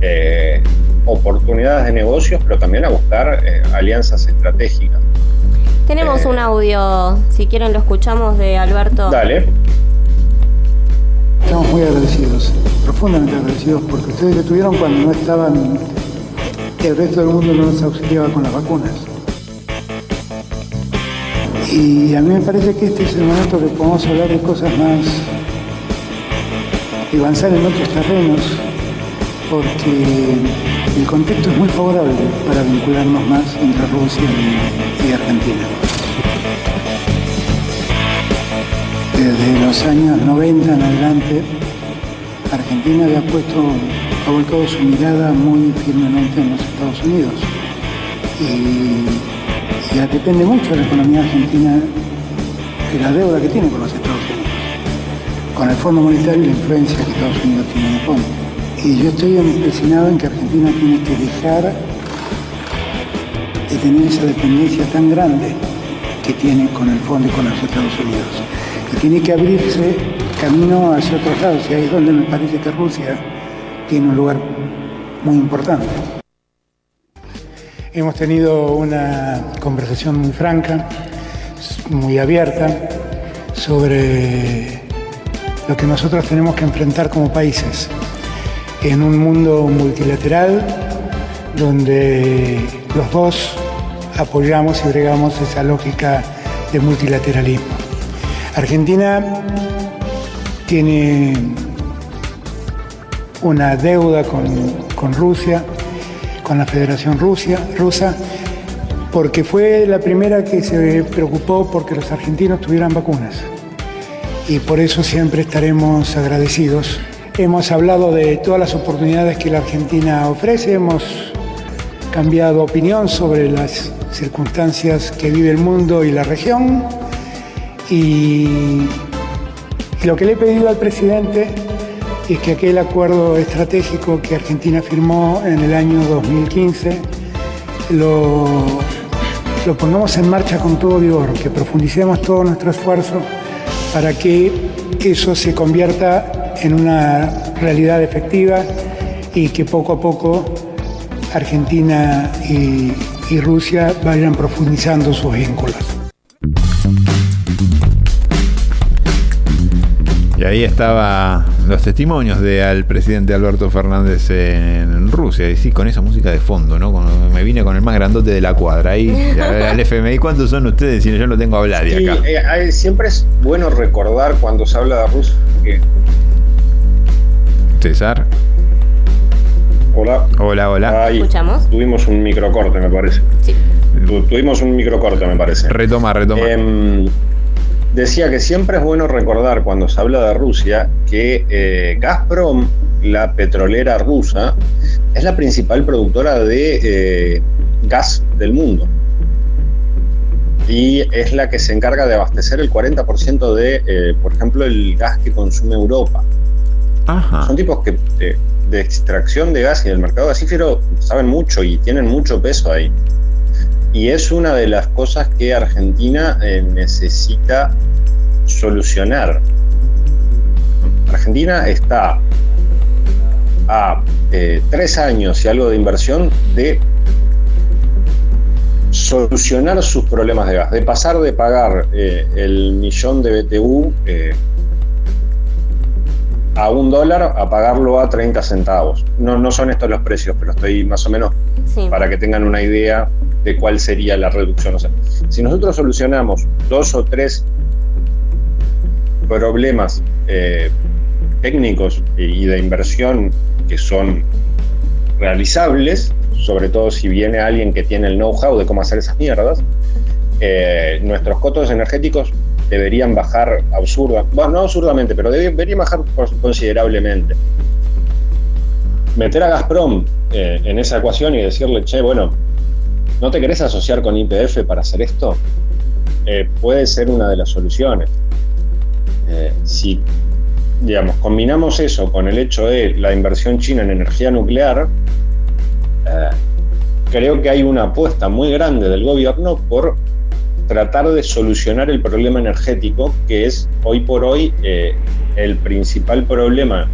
eh, oportunidades de negocios, pero también a buscar eh, alianzas estratégicas. Tenemos eh, un audio, si quieren lo escuchamos de Alberto. Dale. Estamos muy agradecidos, profundamente agradecidos, porque ustedes estuvieron cuando no estaban, el resto del mundo no nos auxiliaba con las vacunas. Y a mí me parece que este es el momento que podemos hablar de cosas más, y avanzar en otros terrenos, porque el contexto es muy favorable para vincularnos más entre Rusia y, Argentina. Desde los años 90 en adelante, Argentina había puesto, ha volcado su mirada muy firmemente en los Estados Unidos. Y ya depende mucho de la economía argentina de la deuda que tiene con los Estados Unidos, con el Fondo Monetario y la influencia que Estados Unidos tiene en el fondo. Y yo estoy empecinado en que Argentina tiene que dejar de tener esa dependencia tan grande que tiene con el fondo y con los Estados Unidos. Y tiene que abrirse camino hacia otros lados, y ahí es donde me parece que Rusia tiene un lugar muy importante. Hemos tenido una conversación muy franca, muy abierta, sobre lo que nosotros tenemos que enfrentar como países en un mundo multilateral donde los dos apoyamos y bregamos esa lógica de multilateralismo. Argentina tiene una deuda con, con Rusia con la Federación Rusia, Rusa, porque fue la primera que se preocupó porque los argentinos tuvieran vacunas. Y por eso siempre estaremos agradecidos. Hemos hablado de todas las oportunidades que la Argentina ofrece, hemos cambiado opinión sobre las circunstancias que vive el mundo y la región. Y, lo que le he pedido al presidente es que aquel acuerdo estratégico que Argentina firmó en el año 2015 lo, lo pongamos en marcha con todo vigor, que profundicemos todo nuestro esfuerzo para que eso se convierta en una realidad efectiva y que poco a poco Argentina y y Rusia vayan profundizando sus vínculos. Y ahí estaba los testimonios de al presidente Alberto Fernández en Rusia. Y sí, con esa música de fondo, ¿no? Me vine con el más grandote de la cuadra. Ahí, al FMI, ¿cuántos son ustedes? Si yo no tengo a hablar de Sí, acá. eh, siempre es bueno recordar cuando se habla de Rusia que. César. Hola. Hola, hola. Ahí, ¿Escuchamos? Tuvimos un microcorte, me parece. Sí. Tu- tuvimos un microcorte, me parece. Retoma, retoma. Em, decía que siempre es bueno recordar cuando se habla de Rusia que eh, Gazprom, la petrolera rusa, es la principal productora de eh, gas del mundo. Y es la que se encarga de abastecer el 40% de, eh, por ejemplo, el gas que consume Europa. Ajá. Son tipos que de, de extracción de gas y del mercado gasífero saben mucho y tienen mucho peso ahí. Y es una de las cosas que Argentina eh, necesita solucionar. Argentina está a eh, tres años y algo de inversión de solucionar sus problemas de gas, de pasar de pagar eh, el millón de BTU a un dólar a pagarlo a 30 centavos. No, no son estos los precios, pero estoy más o menos Sí. para que tengan una idea de cuál sería la reducción. O sea, si nosotros solucionamos dos o tres problemas eh, técnicos y de inversión que son realizables, sobre todo si viene alguien que tiene el know-how de cómo hacer esas mierdas, eh, nuestros costos energéticos deberían bajar absurda, bueno, no absurdamente, pero debe- deberían bajar cons- considerablemente. Meter a Gazprom eh, en esa ecuación y decirle, che, bueno, ¿no te querés asociar con IPF para hacer esto? Eh, puede ser una de las soluciones. Eh, si, digamos, combinamos eso con el hecho de la inversión china en energía nuclear, creo que hay una apuesta muy grande del gobierno por tratar de solucionar el problema energético, que es hoy por hoy eh, el principal problema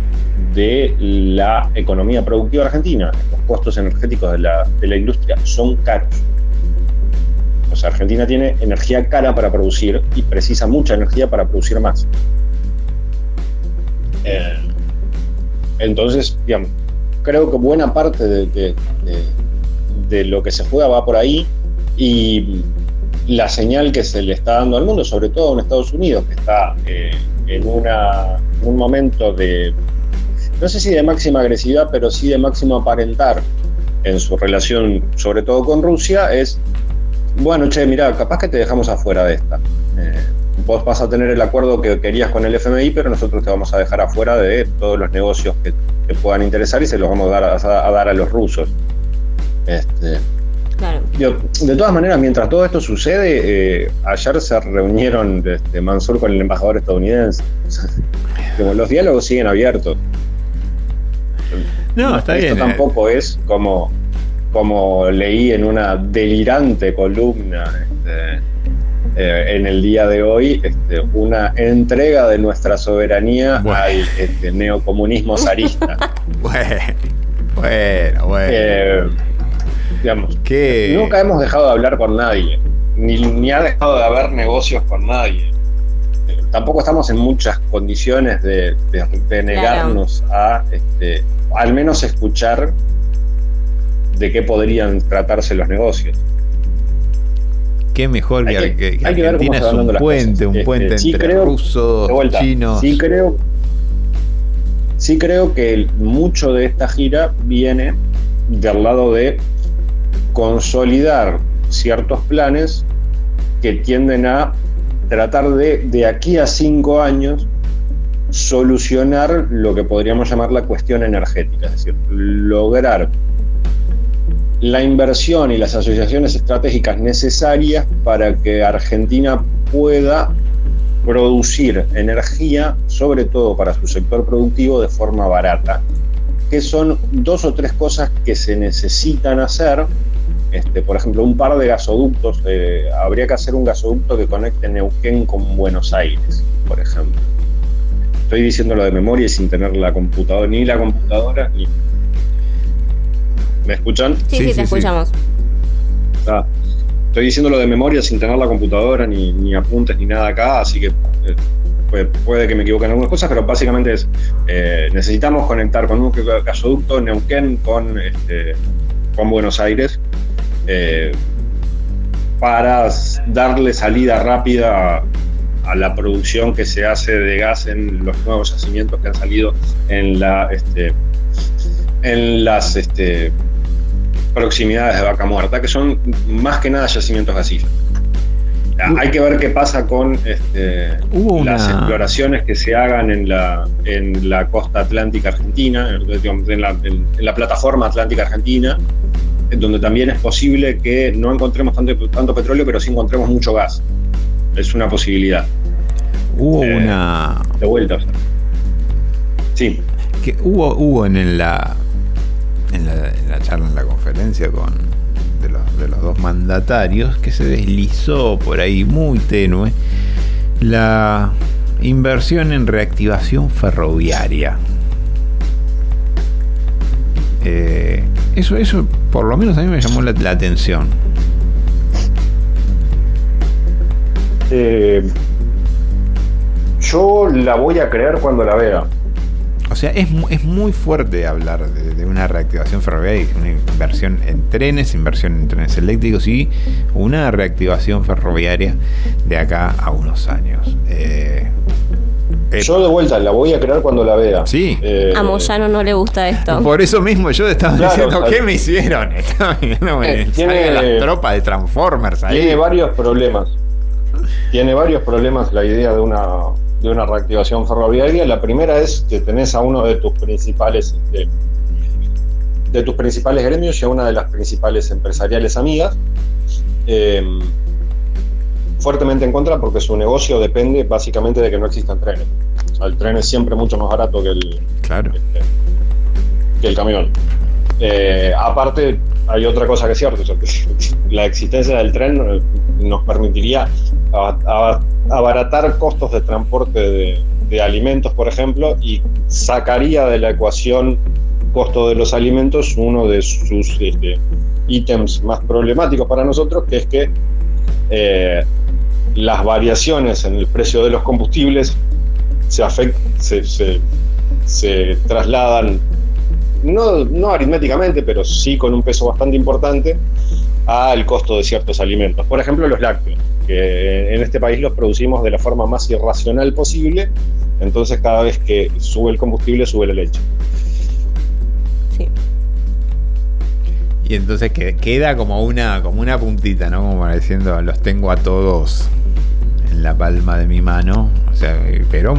de la economía productiva argentina. Los costos energéticos de la, de la industria son caros. O sea, Argentina tiene energía cara para producir y precisa mucha energía para producir más. Eh, entonces, creo que buena parte de, de- de- de lo que se juega va por ahí y la señal que se le está dando al mundo, sobre todo en Estados Unidos, que está eh, en un momento de, no sé si de máxima agresividad, pero sí de máximo aparentar en su relación, sobre todo con Rusia, es, bueno, che, mira, capaz que te dejamos afuera de esta. Eh, vos vas a tener el acuerdo que querías con el FMI, pero nosotros te vamos a dejar afuera de todos los negocios que te puedan interesar y se los vamos a dar a, a dar a los rusos. Este, De todas maneras, mientras todo esto sucede, eh, ayer se reunieron este, Mansur con el embajador estadounidense. Como los diálogos siguen abiertos. No, está esto bien. eh. tampoco es como, como leí en una delirante columna este, eh, en el día de hoy, este, una entrega de nuestra soberanía al este, neocomunismo zarista. Bueno, bueno, bueno. Eh, digamos, ¿Qué? nunca hemos dejado de hablar con nadie, ni, ni ha dejado de haber negocios con nadie. Eh, Tampoco estamos en muchas condiciones de, de- de negarnos a, este, al menos escuchar de qué podrían tratarse los negocios. Qué mejor que, Hay que- que- que hay que ver cómo Argentina se es un puente, un Este, puente sí entre creo- rusos, chinos. Sí creo, sí creo que el- mucho de esta gira viene del lado de consolidar ciertos planes que tienden a tratar de, de aquí a cinco años, solucionar lo que podríamos llamar la cuestión energética, es decir, lograr la inversión y las asociaciones estratégicas necesarias para que Argentina pueda producir energía, sobre todo para su sector productivo, de forma barata, que son dos o tres cosas que se necesitan hacer. Este, por ejemplo, un par de gasoductos, eh, habría que hacer un gasoducto que conecte Neuquén con Buenos Aires, por ejemplo. Estoy diciéndolo de memoria y sin tener la computadora, ni la computadora, ni... ¿Me escuchan? Sí, sí, te escuchamos. está. Estoy diciéndolo de memoria sin tener la computadora, ni, ni apuntes, ni nada acá, así que eh, puede, puede que me equivoque en algunas cosas, pero básicamente es, eh, necesitamos conectar con un gasoducto Neuquén con, este, con Buenos Aires eh, para darle salida rápida a, la producción que se hace de gas en los nuevos yacimientos que han salido en la este, en las este, proximidades de Vaca Muerta, que son más que nada yacimientos gasíferos. Hay que ver qué pasa con este, Hubo las una- exploraciones que se hagan en la, en la costa atlántica argentina, en, la, en- la plataforma atlántica argentina, en donde también es posible que no encontremos tanto, tanto petróleo, pero sí encontremos mucho gas. Es una posibilidad. Hubo Eh, una. De vuelta. o sea. Sí. Que hubo, hubo en la, en la en la charla, en la conferencia con de los, de los dos mandatarios, que se deslizó por ahí muy tenue la inversión en reactivación ferroviaria. Eh, eso, eso por lo menos a mí me llamó la, la atención. Eh, yo la voy a creer cuando la vea. O sea, es, es muy fuerte hablar de, de una reactivación ferroviaria, una inversión en trenes, inversión en trenes eléctricos y una reactivación ferroviaria de acá a unos años. Eh, eh, Yo de vuelta la voy a creer cuando la vea. Sí. Eh, A Moyano no le gusta esto. por eso mismo yo estaba Claro, diciendo, ¿qué me hicieron? Estaba viendo, Eh, tiene- las tropas de Transformers ahí. Tiene varios problemas. Tiene varios problemas la idea de una, de una reactivación ferroviaria. La primera es que tenés a uno de tus principales de tus principales gremios y a una de las principales empresariales amigas eh, fuertemente en contra porque su negocio depende básicamente de que no existan trenes. O sea, el tren es siempre mucho más barato que el, Claro. que el camión. Eh, aparte, hay otra cosa que es cierto, o sea, que la existencia del tren eh, nos permitiría abaratar costos de transporte de, de alimentos, por ejemplo, y sacaría de la ecuación costo de los alimentos uno de sus este, ítems más problemáticos para nosotros, que es que eh, las variaciones en el precio de los combustibles se, afect- se, se- se trasladan no, no aritméticamente, pero sí con un peso bastante importante al costo de ciertos alimentos. Por ejemplo, los lácteos, que en este país los producimos de la forma más irracional posible, entonces cada vez que sube el combustible, sube la leche. Y entonces que- queda como una, como una puntita, ¿no? Como diciendo, los tengo a todos en la palma de mi mano. O sea, pero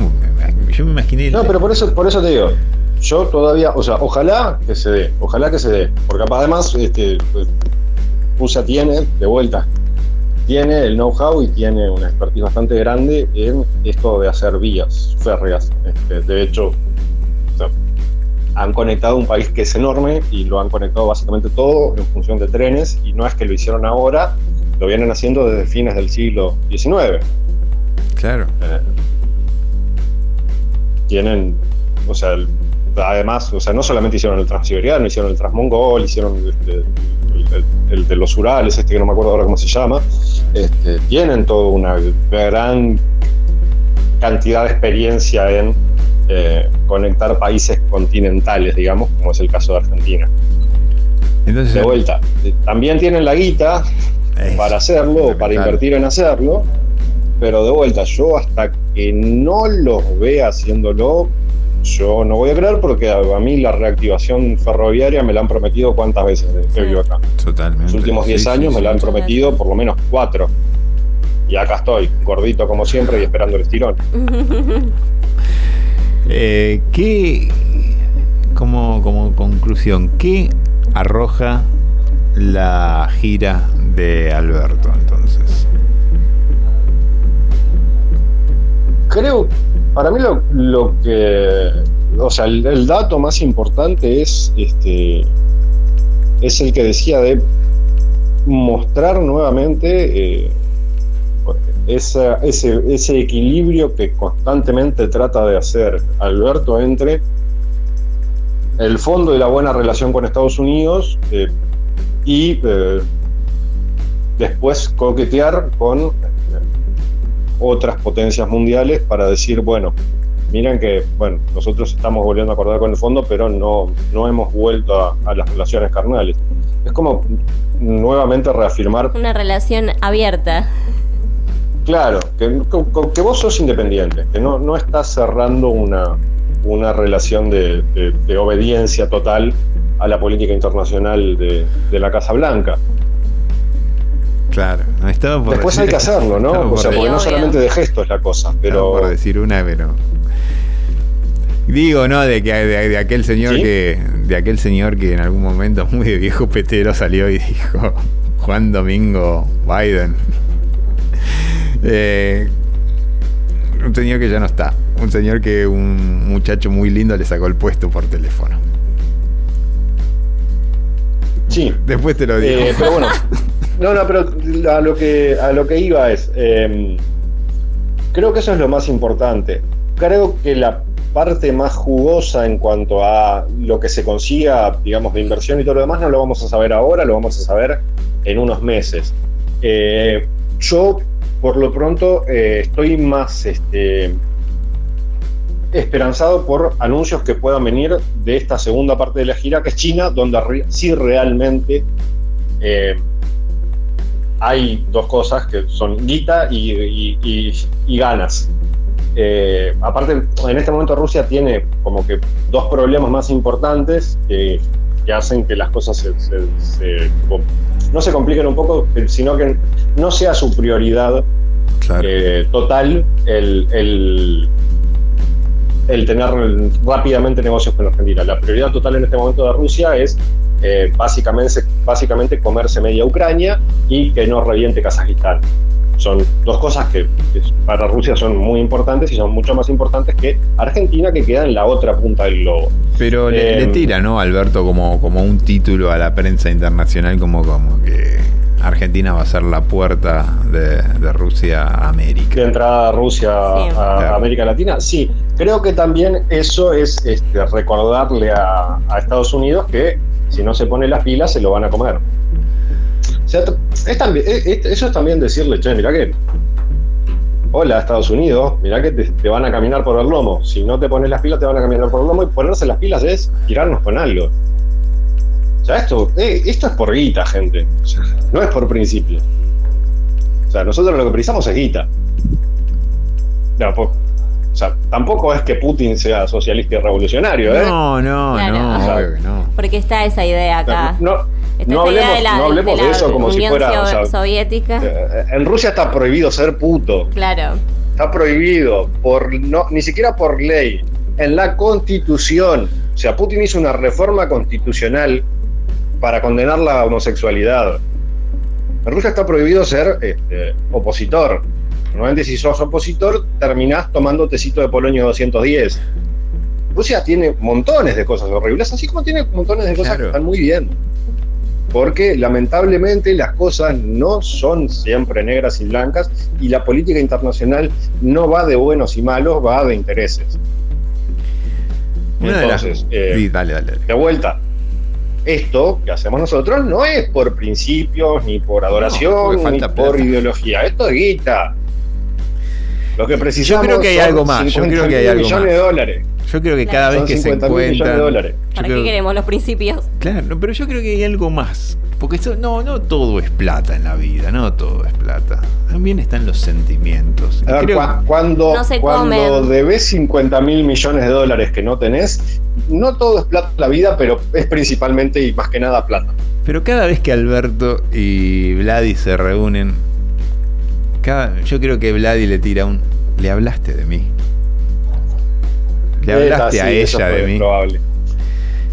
yo me imaginé. No, pero por eso, por eso te digo, yo todavía, o sea, ojalá que se dé, ojalá que se dé, porque además este, pues, USA tiene, de vuelta, tiene el know-how y tiene una expertise bastante grande en esto de hacer vías férreas. Este, de hecho, han conectado un país que es enorme y lo han conectado básicamente todo en función de trenes y no es que lo hicieron ahora, lo vienen haciendo desde fines del siglo XIX. Claro. Eh, tienen, o sea, además, o sea, no solamente hicieron el Transiberiano, hicieron el Transmongol, hicieron este, el, el- el de los Urales, este que no me acuerdo ahora cómo se llama, este, tienen toda una gran cantidad de experiencia en eh, conectar países continentales, digamos, como es el caso de Argentina. Entonces, de vuelta, también tienen la guita para hacerlo, o para invertir en hacerlo, pero de vuelta, yo hasta que no los vea haciéndolo, yo no voy a creer porque a, mí la reactivación ferroviaria me la han prometido cuántas veces desde que vivo acá. Totalmente. Los últimos 10 Sí, años sí, me la han sí. prometido por lo menos 4. Y acá estoy, gordito como siempre y esperando el estirón. Eh, ¿Qué, como, como conclusión, qué arroja la gira de Alberto entonces? Creo, para mí lo, lo que, o sea, el, dato más importante es, este, es el que decía de mostrar nuevamente eh, ese, ese equilibrio que constantemente trata de hacer Alberto entre el fondo y la buena relación con Estados Unidos eh, y eh, después coquetear con eh, otras potencias mundiales para decir, bueno, miren que, bueno, nosotros estamos volviendo a acordar con el fondo, pero no, no hemos vuelto a, a las relaciones carnales. Es como nuevamente reafirmar, Una relación abierta. claro, que, que- que vos sos independiente, que no, no estás cerrando una, una relación de, de- de obediencia total a la política internacional de, de la Casa Blanca. Claro, no estaba por Después decir- hay que hacerlo, ¿no? O sea, porque no solamente de gesto es la cosa, pero... por decir una, pero. Digo, ¿no? De que de, de aquel señor ¿Sí? que. De aquel señor que en algún momento muy de viejo petero salió y dijo. Juan Domingo Biden. Eh, un señor que ya no está. Un señor que un muchacho muy lindo le sacó el puesto por teléfono. Sí. Después te lo digo. Eh, pero bueno, no, no, pero a lo que, a lo que iba es, eh, creo que eso es lo más importante. Creo que la parte más jugosa en cuanto a lo que se consiga, digamos, de inversión y todo lo demás, no lo vamos a saber ahora, lo vamos a saber en unos meses. Eh, yo, por lo pronto, eh, estoy más este, esperanzado por anuncios que puedan venir de esta segunda parte de la gira, que es China, donde re- sí realmente eh, hay dos cosas que son guita y, y- y- y ganas. Eh, aparte, en este momento Rusia tiene como que dos problemas más importantes que, que hacen que las cosas se- se- se- no se compliquen un poco, sino que no sea su prioridad eh, total el, el- el tener rápidamente negocios con Argentina. La prioridad total en este momento de Rusia es eh, básicamente, básicamente comerse media Ucrania y que no reviente Kazajistán. Son dos cosas que, para Rusia son muy importantes y son mucho más importantes que Argentina, que queda en la otra punta del globo. Pero le, le Eh, tira, ¿no, Alberto, como, como un título a la prensa internacional, como, como que Argentina va a ser la puerta de, de Rusia a América. de entrada a Rusia a, a Claro. América Latina. Sí, creo que también eso es este, recordarle a, a Estados Unidos que si no se pone las pilas se lo van a comer. O sea, es también- es- es- eso es también decirle, che, mirá que. Hola, Estados Unidos, mirá que te, te van a caminar por el lomo. Si no te pones las pilas, te van a caminar por el lomo. Y ponerse las pilas es tirarnos con algo. O sea, esto, eh, esto es por guita, gente. O sea, no es por principio. O sea, nosotros lo que precisamos es guita. No, po- o sea, tampoco es que Putin sea socialista y revolucionario, ¿eh? No, no, Claro. no, obvio que no. Porque está esa idea acá. No, Está no esa idea hablemos, de la, no hablemos de, la eso como si fuera. o sea, Soviética. eh, en Rusia está prohibido ser puto. Claro. Está prohibido, por no, ni siquiera por ley, en la constitución. O sea, Putin hizo una reforma constitucional para condenar la homosexualidad. En Rusia está prohibido ser este, opositor. Normalmente si sos opositor terminás tomando tecito de Polonio 210. Rusia tiene montones de cosas horribles, así como tiene montones de cosas que están muy bien. Porque lamentablemente las cosas no son siempre negras y blancas y la política internacional no va de buenos y malos, va de intereses. Entonces, eh, dale, dale. de vuelta, esto que hacemos nosotros no es por principios, ni por adoración, porque ni falta por plata. ideología. Esto es guita. Lo que precisamos creo que hay algo más, yo 50 creo que hay algo millones más. de dólares. Yo creo que cada vez Son que se 50 mil millones de encuentran. dólares. yo ¿Para creo- qué queremos los principios? Claro, pero yo creo que hay algo más. Porque eso, no, no todo es plata en la vida, no todo es plata. También están los sentimientos. A ver, Creo- cua- cuando, No se cuando debes 50 mil millones de dólares que no tenés, no todo es plata en la vida, pero es principalmente y más que nada plata. Pero cada vez que Alberto y Vladi se reúnen, cada, yo creo que Vladi le tira un. Le hablaste de mí. Le Eh, hablaste sí, a ella de mí. probable.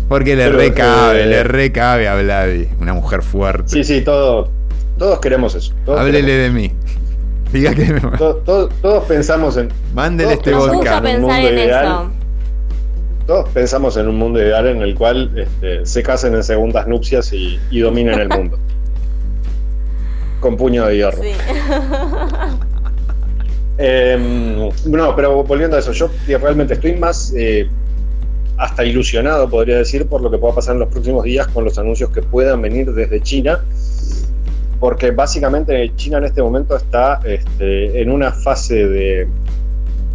Porque le Pero, recabe, le recabe a Vladi. Una mujer fuerte. Sí, sí, todo, todos queremos eso. Todos Háblele de mí. Diga que me. To- to- todos pensamos en. Mándele todos este vodka. En un pensar mundo en ideal. eso. Todos pensamos en un mundo ideal en el cual este, se casen en segundas nupcias y, y dominen el mundo. Con puño de hierro. Sí. Eh, no, pero volviendo a eso, yo realmente estoy más eh, hasta ilusionado, podría decir, por lo que pueda pasar en los próximos días con los anuncios que puedan venir desde China. porque básicamente China en este momento está este, en una fase de,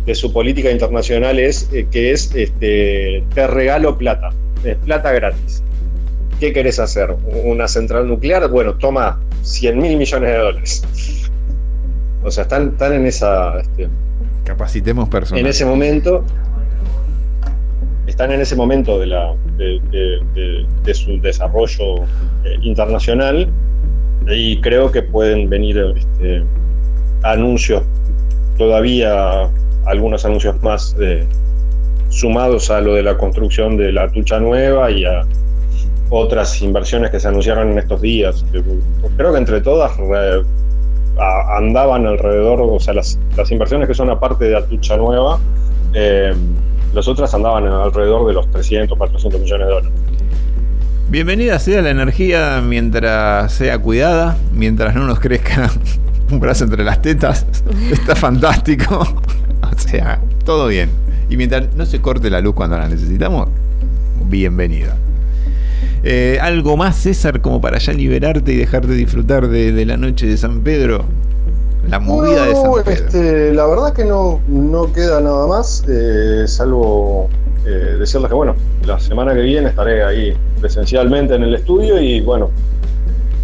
de su política internacional es eh, que es este, te regalo plata, es plata gratis. ¿Qué querés hacer? ¿Una central nuclear? Bueno, toma 100 mil millones de dólares. O sea, están, están en esa. Este, Capacitemos personas. En ese momento. Están en ese momento de, la, de, de- de su desarrollo eh, internacional y creo que pueden venir este, anuncios, todavía algunos anuncios más eh, sumados a lo de la construcción de la tucha nueva y a otras inversiones que se anunciaron en estos días. Eh, Creo que entre todas re- a- andaban alrededor, o sea, las, las inversiones que son aparte de la tucha nueva, eh, las otras andaban alrededor de los 300, 400 millones de dólares. Bienvenida sea la energía mientras sea cuidada, mientras no nos crezca un brazo entre las tetas. Está fantástico. O sea, todo bien. Y mientras no se corte la luz cuando la necesitamos, bienvenida. Eh, ¿Algo más, César, como para ya liberarte y dejar de disfrutar de, de la noche de San Pedro? La movida de San Pedro. este, la verdad que no, no queda nada más, eh, salvo eh, decirles que bueno, la semana que viene estaré ahí presencialmente en el estudio y bueno,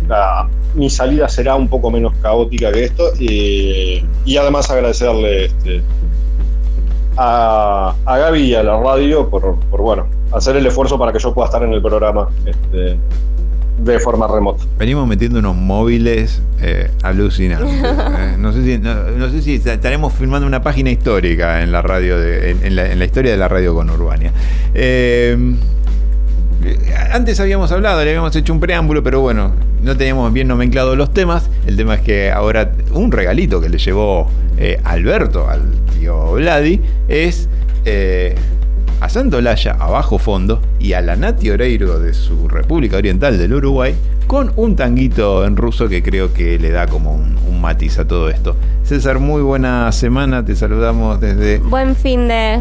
la- mi salida será un poco menos caótica que esto y, y además agradecerle este, a, a Gaby y a la radio por, por, bueno, hacer el esfuerzo para que yo pueda estar en el programa este, de forma remota. Venimos metiendo unos móviles eh, alucinantes. eh. No, sé si, no, no sé si estaremos filmando una página histórica en la radio de, en, en la, en la historia de la radio con Urbania. Eh, antes habíamos hablado, le habíamos hecho un preámbulo, pero bueno, no teníamos bien nomenclados los temas. El tema es que ahora un regalito que le llevó eh, Alberto al tío Vladi es eh, a Santolaya a bajo fondo y a la Nati Oreiro de su República Oriental del Uruguay con un tanguito en ruso que creo que le da como un, un matiz a todo esto. César, muy buena semana, te saludamos desde... Buen fin de.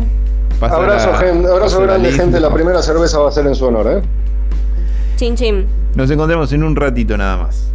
Pasa abrazo, la- gen- abrazo pasa la grande, gente. La primera cerveza va a ser en su honor, ¿eh? Chin chin. Nos encontramos en un ratito nada más.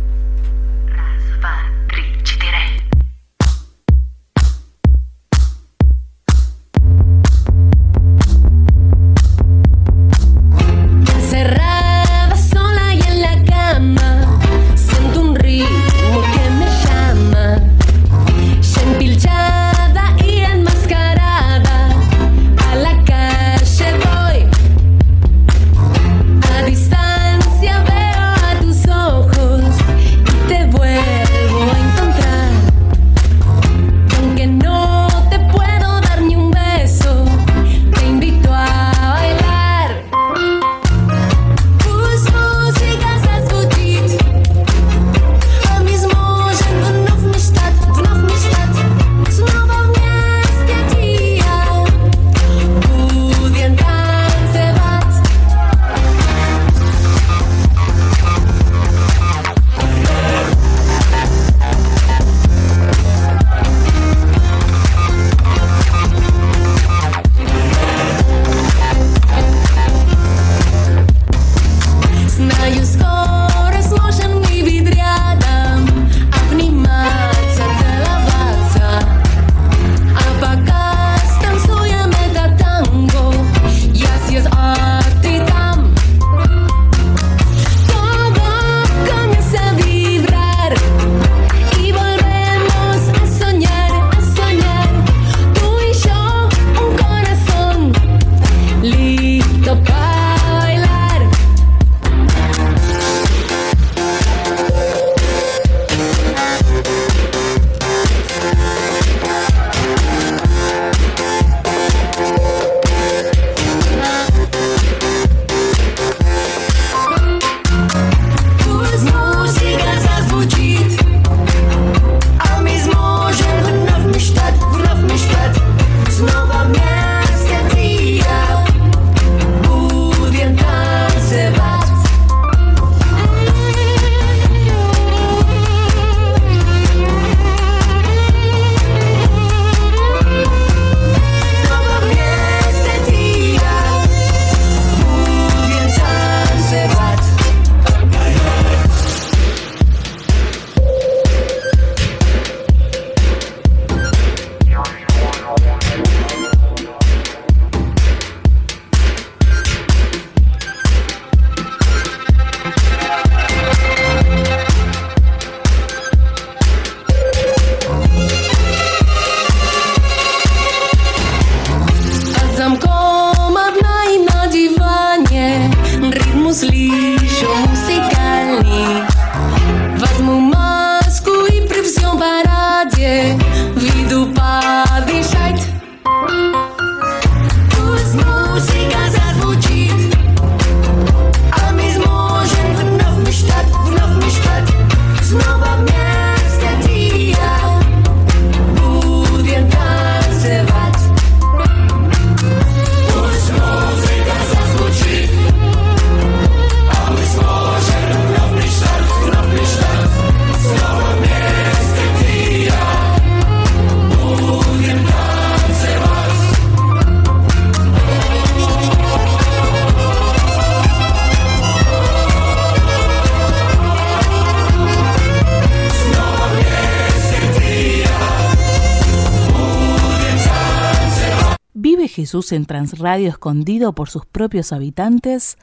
Jesús en Transradio escondido por sus propios habitantes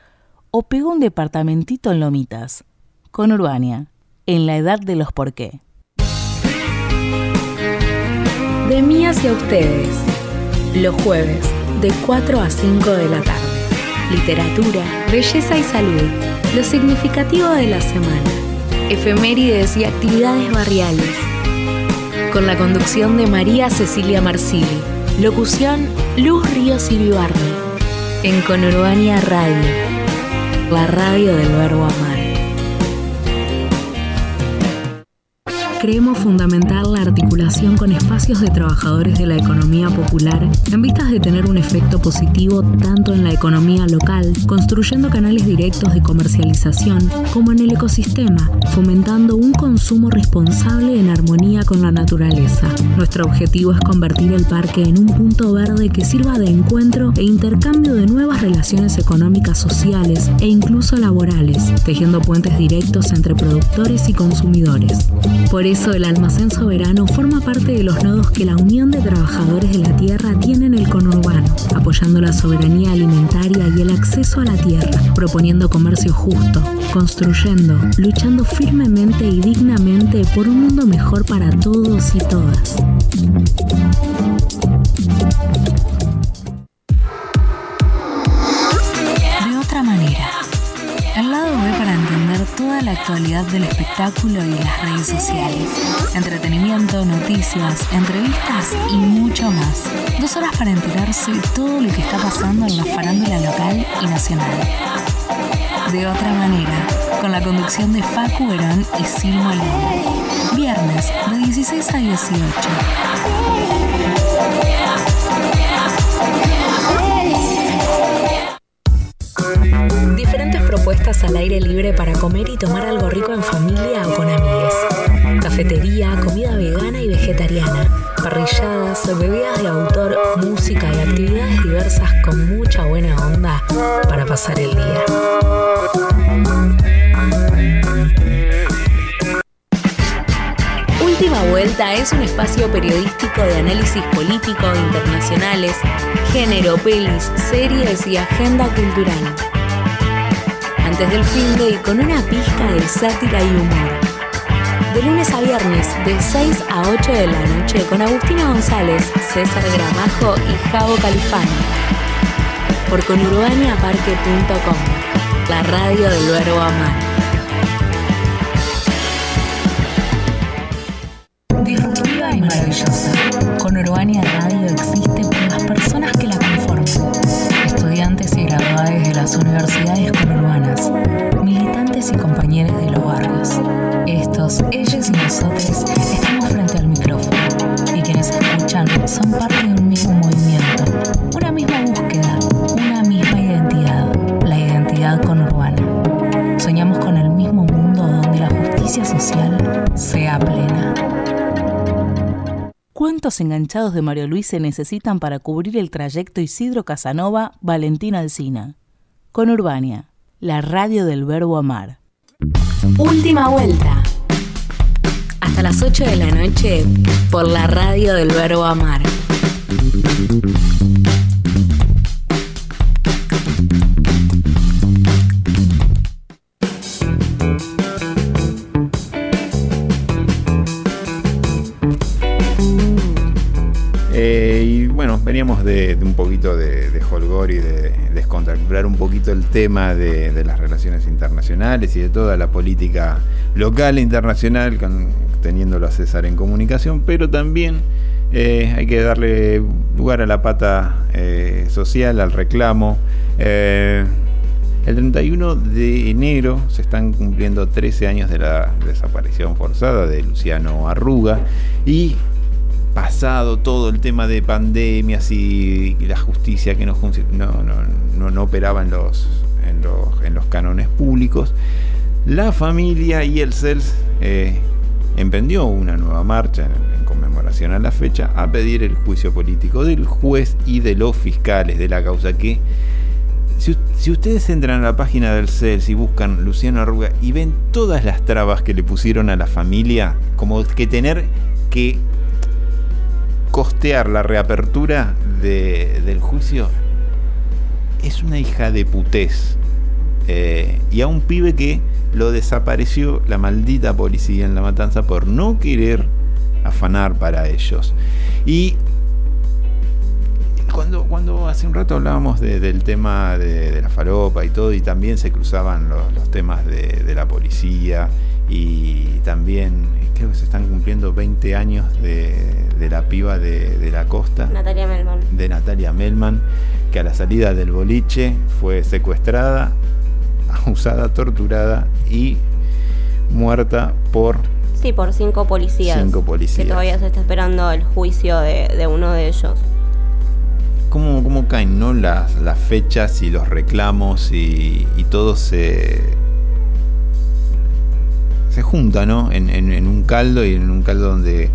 o pegó un departamentito en Lomitas? Con Urbania, en la edad de los por qué. De mí hacia ustedes, los jueves, de 4 a 5 de la tarde. Literatura, belleza y salud, lo significativo de la semana, efemérides y actividades barriales. Con la conducción de María Cecilia Marsili, locución Luz Ríos y Vivarne, en Conurbania Radio, la radio del verbo amar. Creemos fundamental la articulación con espacios de trabajadores de la economía popular en vistas de tener un efecto positivo tanto en la economía local, construyendo canales directos de comercialización, como en el ecosistema, fomentando un consumo responsable en armonía con la naturaleza. Nuestro objetivo es convertir el parque en un punto verde que sirva de encuentro e intercambio de nuevas relaciones económicas, sociales e incluso laborales, tejiendo puentes directos entre productores y consumidores. Por eso el almacén soberano forma parte de los nodos que la Unión de Trabajadores de la Tierra tiene en el conurbano, apoyando la soberanía alimentaria y el acceso a la tierra, proponiendo comercio justo, construyendo, luchando firmemente y dignamente por un mundo mejor para todos y todas. Toda la actualidad del espectáculo y las redes sociales. Entretenimiento, noticias, entrevistas y mucho más. Dos horas para enterarse de todo lo que está pasando en la farándula local y nacional. De otra manera, con la conducción de Facu Verón y Silmo León. Viernes, de 16 a 18. Diferentes propuestas al aire libre para comer y tomar algo rico en familia o con amigues. Cafetería, comida vegana y vegetariana, parrilladas, bebidas de autor, música y actividades diversas con mucha buena onda para pasar el día. Última Vuelta es un espacio periodístico de análisis político, internacionales, género, pelis, series y agenda cultural. Antes del fin de y con una pizca de sátira y humor. De lunes a viernes, de 6 a 8 de la noche, con Agustina González, César Gramajo y Javo Califano. Por conurbaniaparque.com, la radio del verbo amar. Maravillosa. Con Urbania Radio existe por las personas que la conforman. Estudiantes y graduados de las universidades conurbanas, militantes y compañeros de los barrios. Estos, ellos y nosotros estamos frente al micrófono y quienes escuchan son parte de un ¿Cuántos enganchados de Mario Luis se necesitan para cubrir el trayecto Isidro Casanova, Valentín Alsina? Con Urbania, la radio del verbo amar. Última vuelta. Hasta las 8 de la noche por la radio del verbo amar. De, un poquito de, de holgor y de descontracturar un poquito el tema de, las relaciones internacionales y de toda la política local e internacional, teniéndolo a César en comunicación, pero también eh, hay que darle lugar a la pata eh, social, al reclamo. Eh, el 31 de enero se están cumpliendo 13 años de la desaparición forzada de Luciano Arruga y pasado todo el tema de pandemias y, la justicia que no, no, no, no, operaba en los, en, los, en los cánones públicos, la familia y el CELS eh, emprendió una nueva marcha en, en conmemoración a la fecha a pedir el juicio político del juez y de los fiscales de la causa que si, si ustedes entran a la página del CELS y buscan Luciano Arruga y ven todas las trabas que le pusieron a la familia, como que tener que costear la reapertura de- del juicio es una hija de putés. Eh, y a un pibe que lo desapareció la maldita policía en la matanza por no querer afanar para ellos. Y cuando, cuando hace un rato hablábamos de- del tema de, de la falopa y todo, y también se cruzaban los, los temas de, de la policía, y también creo que se están cumpliendo 20 años de, la piba de, de la costa, Natalia Melman. de Natalia Melman, que a la salida del boliche fue secuestrada, abusada, torturada y muerta por Sí, por cinco policías. Cinco policías. Que todavía se está esperando el juicio de, de uno de ellos. Cómo, cómo caen ¿no? las, las fechas y los reclamos y, todo se, se junta ¿no? En, en- un caldo y en un caldo donde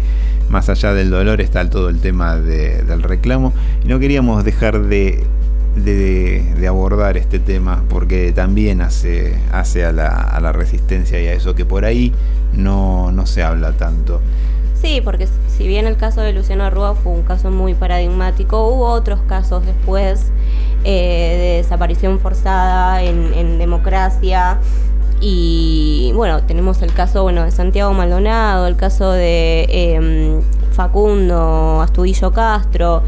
más allá del dolor está todo el tema de- del reclamo y no queríamos dejar de, de- de abordar este tema porque también hace, hace a, la, a la resistencia y a eso que por ahí no, no se habla tanto. Sí, porque si bien el caso de Luciano Rúa fue un caso muy paradigmático, hubo otros casos después eh, de desaparición forzada en, democracia. Y bueno, tenemos el caso bueno, de Santiago Maldonado, el caso de em, Facundo Astudillo Castro,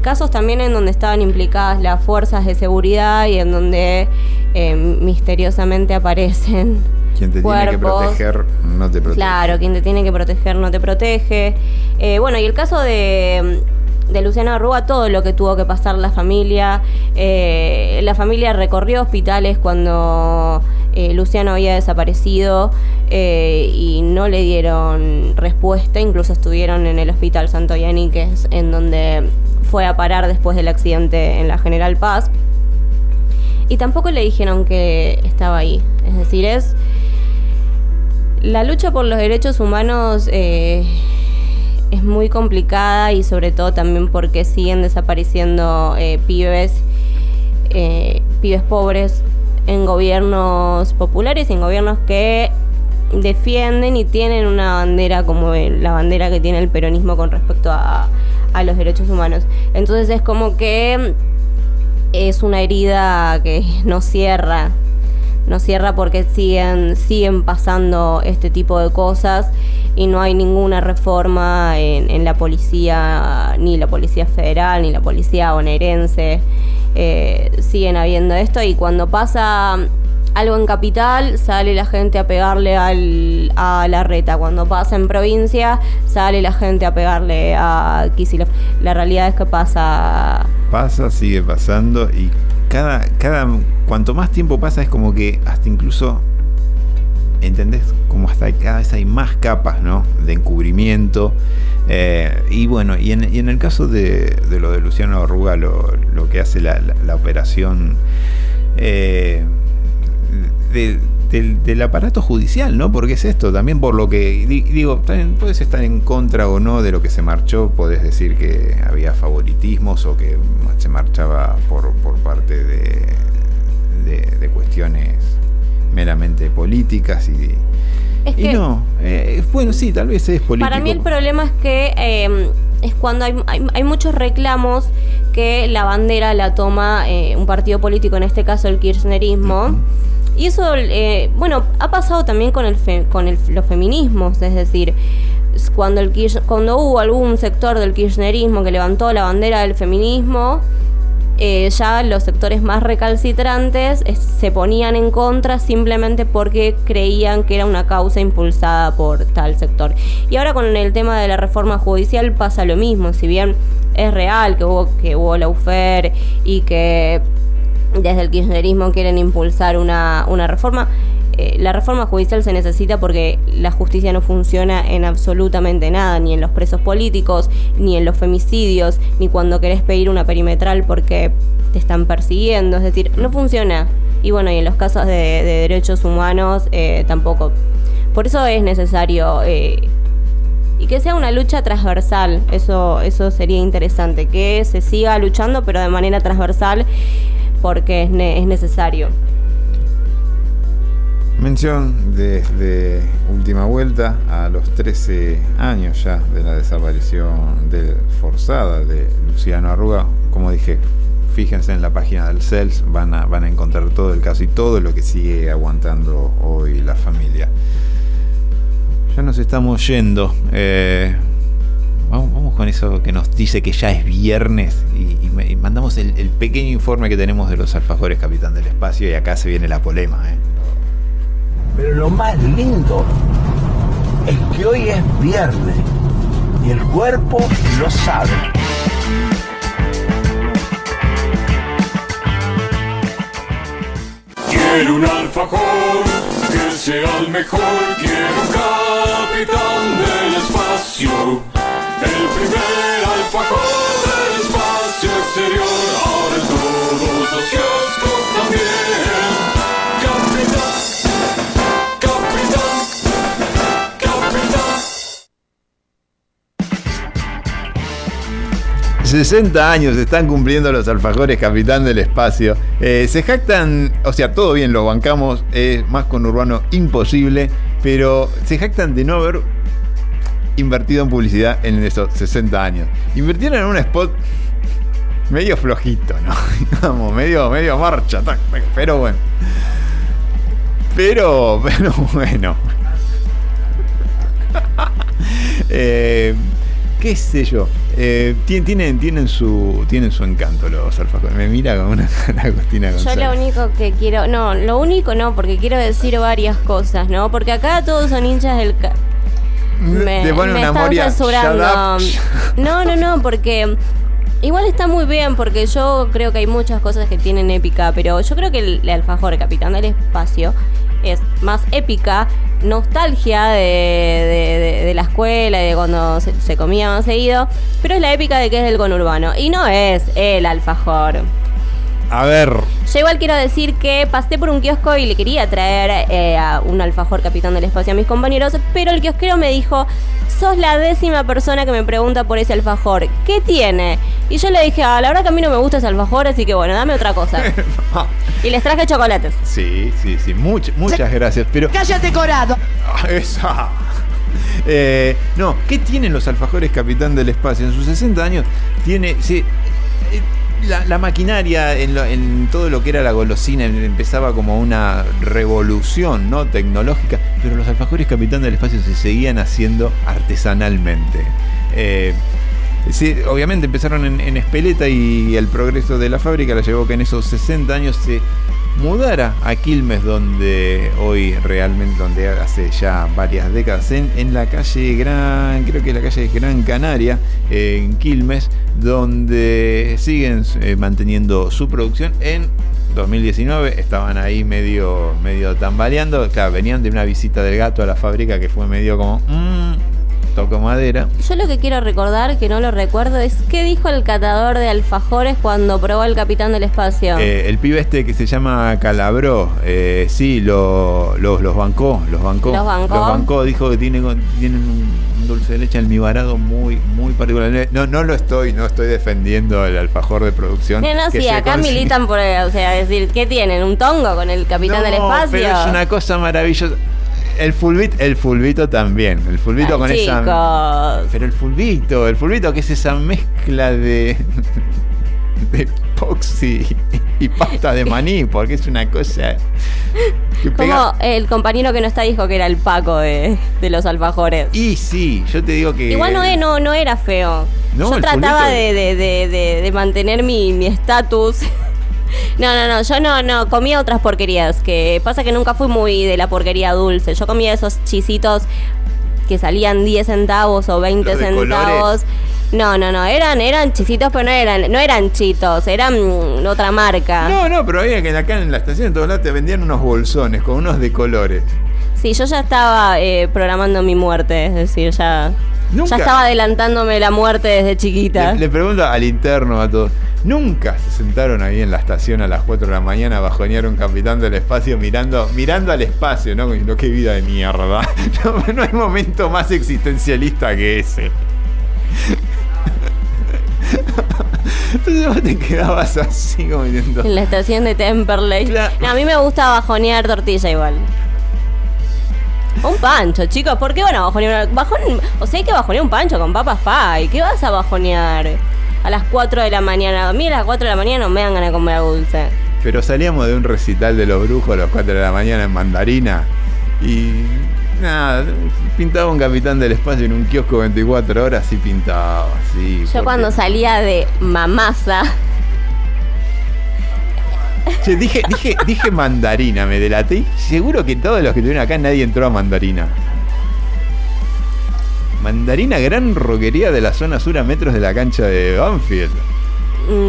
casos también en donde estaban implicadas las fuerzas de seguridad y en donde em, misteriosamente aparecen Quien te tiene que Cuerpos. proteger no te protege. Claro, quien te tiene que proteger no te protege. Eh, bueno, y el caso de, de Luciano Arrua, todo lo que tuvo que pasar la familia. eh, la familia recorrió hospitales cuando eh, Luciano había desaparecido eh, y no le dieron respuesta. Incluso estuvieron en el hospital Santo Yani, que es en donde fue a parar después del accidente en la General Paz. Y tampoco le dijeron que estaba ahí. Es decir, es la lucha por los derechos humanos es muy complicada y sobre todo también porque siguen desapareciendo eh, pibes, eh, pibes pobres en gobiernos populares y en gobiernos que defienden y tienen una bandera como la bandera que tiene el peronismo con respecto a, a los derechos humanos. Entonces es como que es una herida que no cierra, no cierra porque siguen, siguen pasando este tipo de cosas y no hay ninguna reforma en, en la policía, ni la policía federal, ni la policía bonaerense. Eh, siguen habiendo esto y cuando pasa algo en capital sale la gente a pegarle al, a la reta. Cuando pasa en provincia sale la gente a pegarle a Kicillof. La realidad es que pasa Pasa, sigue pasando y cada, cada, cuanto más tiempo pasa es como que hasta incluso, ¿entendés? Como hasta cada vez hay más capas, ¿no? De encubrimiento. Eh, y bueno, y en, el caso de, de lo de Luciano Arruga, lo, lo que hace la, operación eh, de- del, aparato judicial, ¿no? Porque es esto, también por lo que di- digo, también puedes estar en contra o no de lo que se marchó, podés decir que había favoritismos o que se marchaba por, por parte de cuestiones meramente políticas y, Es y que- no, eh, bueno, sí, tal vez es político. Para mí el problema es que eh, es cuando hay, hay, hay muchos reclamos que la bandera la toma eh, un partido político, en este caso el kirchnerismo. Y eso, eh, bueno, ha pasado también con, el fe- con el- los feminismos, es decir, cuando, el cuando hubo algún sector del kirchnerismo que levantó la bandera del feminismo, eh, ya los sectores más recalcitrantes eh, se ponían en contra simplemente porque creían que era una causa impulsada por tal sector. Y ahora con el tema de la reforma judicial pasa lo mismo, si bien es real que hubo, que hubo la UFER y que desde el kirchnerismo quieren impulsar una, una reforma. Eh, la reforma judicial se necesita porque la justicia no funciona en absolutamente nada, ni en los presos políticos, ni en los femicidios, ni cuando querés pedir una perimetral porque te están persiguiendo, es decir, no funciona. Y bueno, y en los casos de, de derechos humanos eh, tampoco. Por eso es necesario eh, y que sea una lucha transversal, eso, eso sería interesante, que se siga luchando pero de manera transversal porque es, ne- es necesario. Mención desde última vuelta a los 13 años ya de la desaparición de, forzada de Luciano Arruga. Como dije, fíjense en la página del CELS, van a, encontrar todo el caso y todo lo que sigue aguantando hoy la familia. Ya nos estamos yendo. Eh, vamos, con eso que nos dice que ya es viernes y, y mandamos el, el pequeño informe que tenemos de los alfajores Capitán del Espacio y acá se viene la polema. ¿eh? Pero lo más lindo es que hoy es viernes y el cuerpo lo sabe. Quiero un alfajor que sea el mejor. Quiero un capitán del espacio. El primer alfajor del espacio exterior. 60 años están cumpliendo los alfajores Capitán del Espacio. Eh, se jactan, o sea, todo bien, lo bancamos, es más con Urbano imposible, pero se jactan de no haber invertido en publicidad en esos 60 años. Invirtieron en un spot medio flojito, ¿no? Vamos, medio, medio marcha, pero bueno. Pero, pero bueno. Eh, qué sé yo. Eh, tien- tienen, tienen, su, tienen su encanto los alfajores. Me mira con una cara Agustina Yo González. lo único que quiero, no, lo único no, porque quiero decir varias cosas, ¿no? Porque acá todos son hinchas del... ca- Me, Te pone me una están Moria, censurando. No, no, no, porque igual está muy bien, porque yo creo que hay muchas cosas que tienen épica, pero yo creo que el, el alfajor Capitán del Espacio es más épica, nostalgia de, de- la escuela y de cuando se, se comía más seguido, pero es la épica de que es del conurbano. Y no es el alfajor. A ver. Yo igual quiero decir que pasé por un kiosco y le quería traer eh, a un alfajor capitán del espacio a mis compañeros, pero el kiosquero me dijo, sos la décima persona que me pregunta por ese alfajor, ¿qué tiene? Y yo le dije, ah, la verdad que a mí no me gusta ese alfajor, así que bueno, dame otra cosa. y les traje chocolates. Sí, sí, sí. much- muchas gracias. Pero. Cállate, Corado. Ah, Esa. Eh, no, ¿qué tienen los alfajores Capitán del Espacio? En sus 60 años tiene. sí, eh, la, maquinaria en, lo- en todo lo que era la golosina empezaba como una revolución ¿no? tecnológica, pero los alfajores Capitán del Espacio se seguían haciendo artesanalmente. Eh, Sí, obviamente empezaron en, en Espeleta y el progreso de la fábrica la llevó que en esos 60 años se mudara a Quilmes, donde hoy realmente, donde hace ya varias décadas, en, la calle Gran, creo que la calle Gran Canaria, en Quilmes, donde siguen eh, manteniendo su producción en 2019 estaban ahí medio, medio tambaleando. Claro, venían de una visita del gato a la fábrica que fue medio como. "Mm, toco madera. Yo lo que quiero recordar, que no lo recuerdo, es qué dijo el catador de alfajores cuando probó el capitán del espacio. Eh, el pibe este que se llama Calabró, eh, sí, lo- lo- los bancó, los bancó. ¿Los bancó? dijo que tiene, tienen un dulce de leche almibarado muy, muy particular. No, no lo estoy, no estoy defendiendo el alfajor de producción. No, no, que sí, acá consigue- militan por, eh, o sea, decir, ¿qué tienen? ¿Un tongo con el capitán del espacio? Pero es una cosa maravillosa. El fulbito, el fulbito también. El fulbito Ay, con esa. chicos. Pero el fulbito, el fulbito que es esa mezcla de. de poxy y pasta de maní, porque es una cosa. que pega. Como el compañero que no está dijo que era el Paco de, de los alfajores. Y sí, yo te digo que. Igual no, no, no era feo. No, yo trataba fulbito- de, de- de- de- de mantener mi mi estatus. No, no, no, yo no, no, comía otras porquerías. Que pasa que nunca fui muy de la porquería dulce. Yo comía esos chisitos que salían 10 centavos o 20 Los de centavos. colores. No, no, no, eran, eran chisitos, pero no eran, no eran chitos, eran mm, otra marca. No, no, pero había que acá en la estación en todos lados te vendían unos bolsones con unos de colores. Sí, yo ya estaba eh, programando mi muerte, es decir, ya, Nunca. ya estaba adelantándome la muerte desde chiquita. Le, le pregunto al interno a todos. ¿Nunca se sentaron ahí en la estación a las 4 de la mañana a bajonear un capitán del espacio mirando, mirando al espacio, ¿no? Como, qué vida de mierda. No, no hay momento más existencialista que ese. Entonces vos te quedabas así como diciendo. En la estación de Temperley. No, a mí me gusta bajonear tortilla igual. Un pancho, chicos, ¿por qué van a bajonear? o sea, hay que bajonear un pancho con papas pie. ¿Qué vas a bajonear? A las 4 de la mañana. A mí a las 4 de la mañana no me dan ganas de comer dulce. Pero salíamos de un recital de los brujos a las 4 de la mañana en Mandarina y nada, pintaba un capitán del espacio en un kiosco 24 horas y pintaba, sí. Yo porque- cuando salía de mamasa, Che, dije, dije, dije mandarina, me delaté. Seguro que todos los que estuvieron acá nadie entró a mandarina. Mandarina, gran roquería de la zona sur a metros de la cancha de Banfield.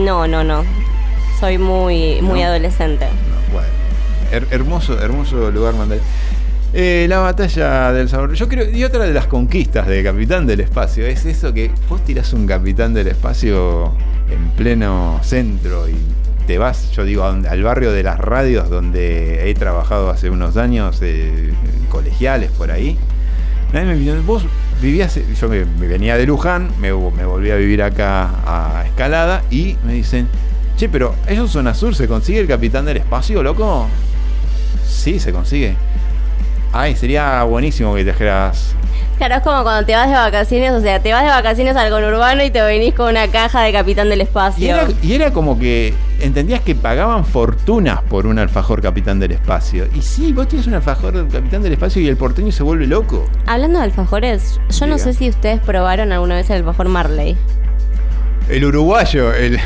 no, no, no. Soy muy, muy No. adolescente. Bueno, her- hermoso, hermoso lugar Mandarina. Eh, la batalla del sabor. Yo creo, y otra de las conquistas de Capitán del Espacio es eso que vos tirás un Capitán del Espacio en pleno centro y te vas, yo digo, al barrio de las radios donde he trabajado hace unos años, eh, colegiales por ahí. Nadie me vos vivías, yo me, venía de Luján, me, me volví a vivir acá a Escalada y me dicen, che, pero eso es zona sur, ¿se consigue el Capitán del Espacio, loco? Sí, se consigue. Ay, sería buenísimo que trajeras. Claro, es como cuando te vas de vacaciones, o sea, te vas de vacaciones al conurbano y te venís con una caja de Capitán del Y Espacio. era, y era como que entendías que pagaban fortunas por un alfajor Capitán del Espacio. Y sí, vos tienes un alfajor Capitán del Espacio y el porteño se vuelve loco. Hablando de alfajores, yo no sé si ustedes probaron alguna vez el alfajor Marley. El uruguayo, el.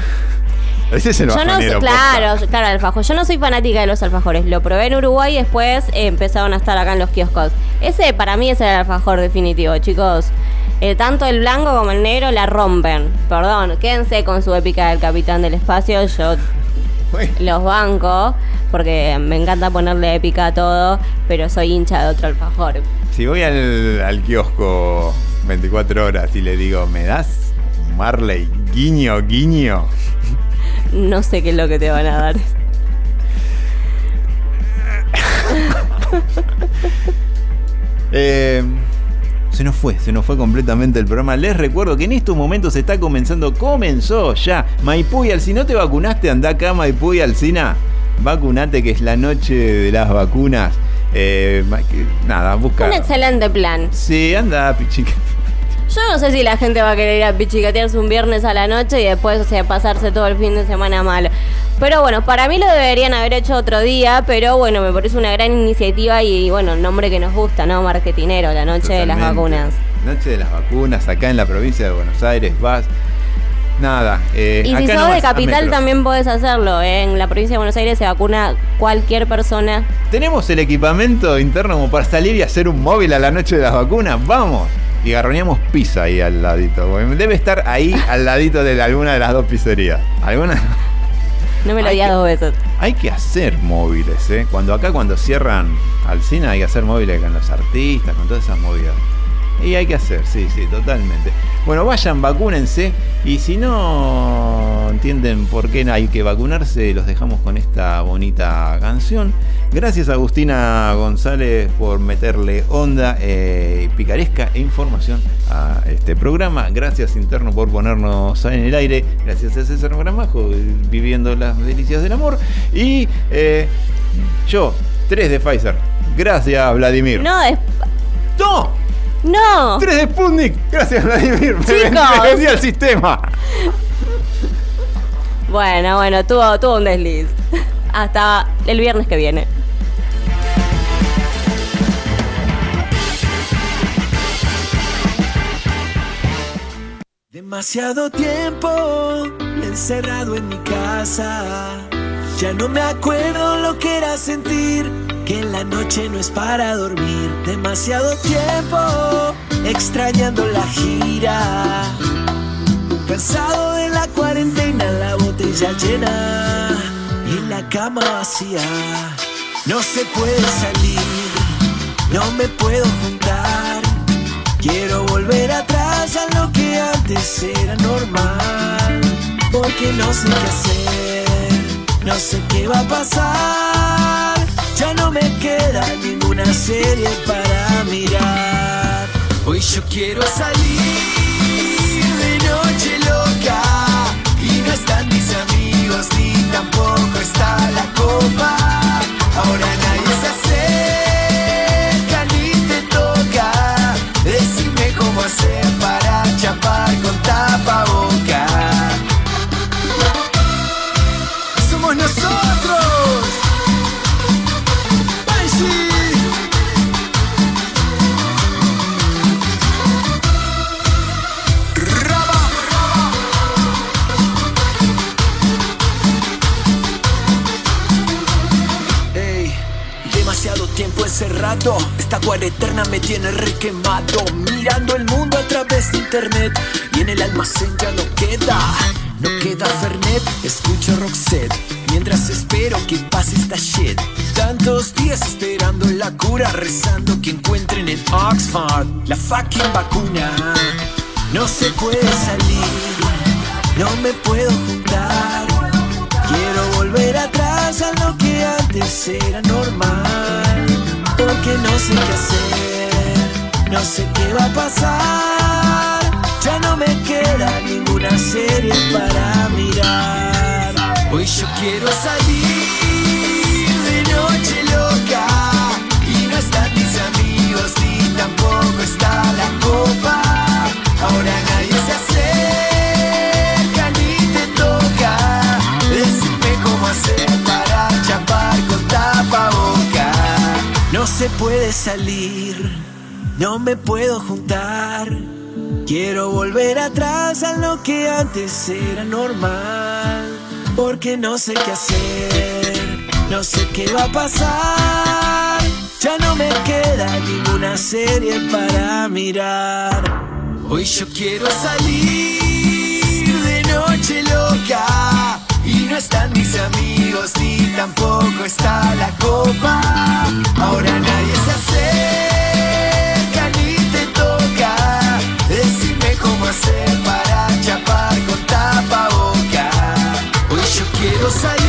Ese es el Yo no claro, claro, alfajor. Yo no soy fanática de los alfajores. Lo probé en Uruguay y después eh, empezaron a estar acá en los kioscos. Ese para mí es el alfajor definitivo, chicos. Eh, tanto el blanco como el negro la rompen. Perdón, quédense con su épica del Capitán del Espacio. Yo los banco porque me encanta ponerle épica a todo, pero soy hincha de otro alfajor. Si voy al, al kiosco 24 horas y le digo, ¿me das Marley guiño, guiño? No sé qué es lo que te van a dar. Eh, se nos fue, se nos fue completamente el programa. Les recuerdo que en estos momentos está comenzando, comenzó ya. Maipú y Alcina, ¿no te vacunaste? Anda acá, Maipú y Alcina. Vacunate, que es la noche de las vacunas. Eh, nada, busca. Un excelente plan. Sí, anda, pichica. Yo no sé si la gente va a querer ir a pichicatearse un viernes a la noche y después, o sea, pasarse todo el fin de semana mal. Pero bueno, para mí lo deberían haber hecho otro día, pero bueno, me parece una gran iniciativa y bueno, el nombre que nos gusta, ¿no? Marketinero, la noche de las vacunas. Noche de las vacunas, acá en la provincia de Buenos Aires, vas. Nada. eh, Y si sos de capital también podés hacerlo. ¿eh? En la provincia de Buenos Aires se vacuna cualquier persona. Tenemos el equipamiento interno como para salir y hacer un móvil a la noche de las vacunas. ¡Vamos! Y garroneamos pizza ahí al ladito. Debe estar ahí al ladito de alguna de las dos pizzerías. ¿Alguna? No me lo digas dos veces. Hay que hacer móviles, ¿eh? Cuando acá cuando cierran al cine hay que hacer móviles con los artistas, con todas esas movidas. Y hay que hacer, sí, sí, totalmente. Bueno, vayan, vacúnense. Y si no entienden por qué hay que vacunarse, los dejamos con esta bonita canción. Gracias Agustina González por meterle onda eh, picaresca e información a este programa. Gracias Interno por ponernos en el aire. Gracias a César Gramajo, viviendo las delicias del amor. Y eh, yo, 3 de Pfizer. Gracias Vladimir. No, es... ¡No! ¡No! ¡Tres de Sputnik! Gracias, Vladimir. Me Chicos. vendí- me vendí al sistema. Bueno, bueno, tuvo, tuvo un desliz. Hasta el viernes que viene. Demasiado tiempo encerrado en mi casa. Ya no me acuerdo lo que era sentir que la noche no es para dormir. Demasiado tiempo extrañando la gira. Cansado de la cuarentena, la botella llena y la cama vacía. No se puede salir, no me puedo juntar. Quiero volver atrás a lo que antes era normal. Porque no sé qué hacer, no sé qué va a pasar. Ya no me queda ninguna serie para mirar. Hoy yo quiero salir de noche loca. Y no están mis amigos ni tampoco está la copa. Ahora nadie se acerca ni te toca. Decime cómo hacer para chapar con tapabocas. Oh. Rato. Esta cuarentena me tiene requemado. Mirando el mundo a través de internet. Y en el almacén ya no queda. No queda Fernet, escucho Roxette. Mientras espero que pase esta shit. Tantos días esperando la cura. Rezando que encuentren en Oxford la fucking vacuna. No se puede salir. No me puedo juntar. Quiero volver atrás a lo que antes era normal. Porque no sé qué hacer, no sé qué va a pasar. Ya no me queda ninguna serie para mirar. Hoy yo quiero salir de noche loca. Y no están mis amigos, ni tampoco está la copa. Ahora se puede salir, no me puedo juntar. Quiero volver atrás a lo que antes era normal. Porque no sé qué hacer, no sé qué va a pasar. Ya no me queda ninguna serie para mirar. Hoy yo quiero salir de noche loca no están mis amigos ni tampoco está la copa. Ahora nadie se acerca ni te toca. Decime cómo hacer para chapar con tapaboca. Hoy yo quiero salir.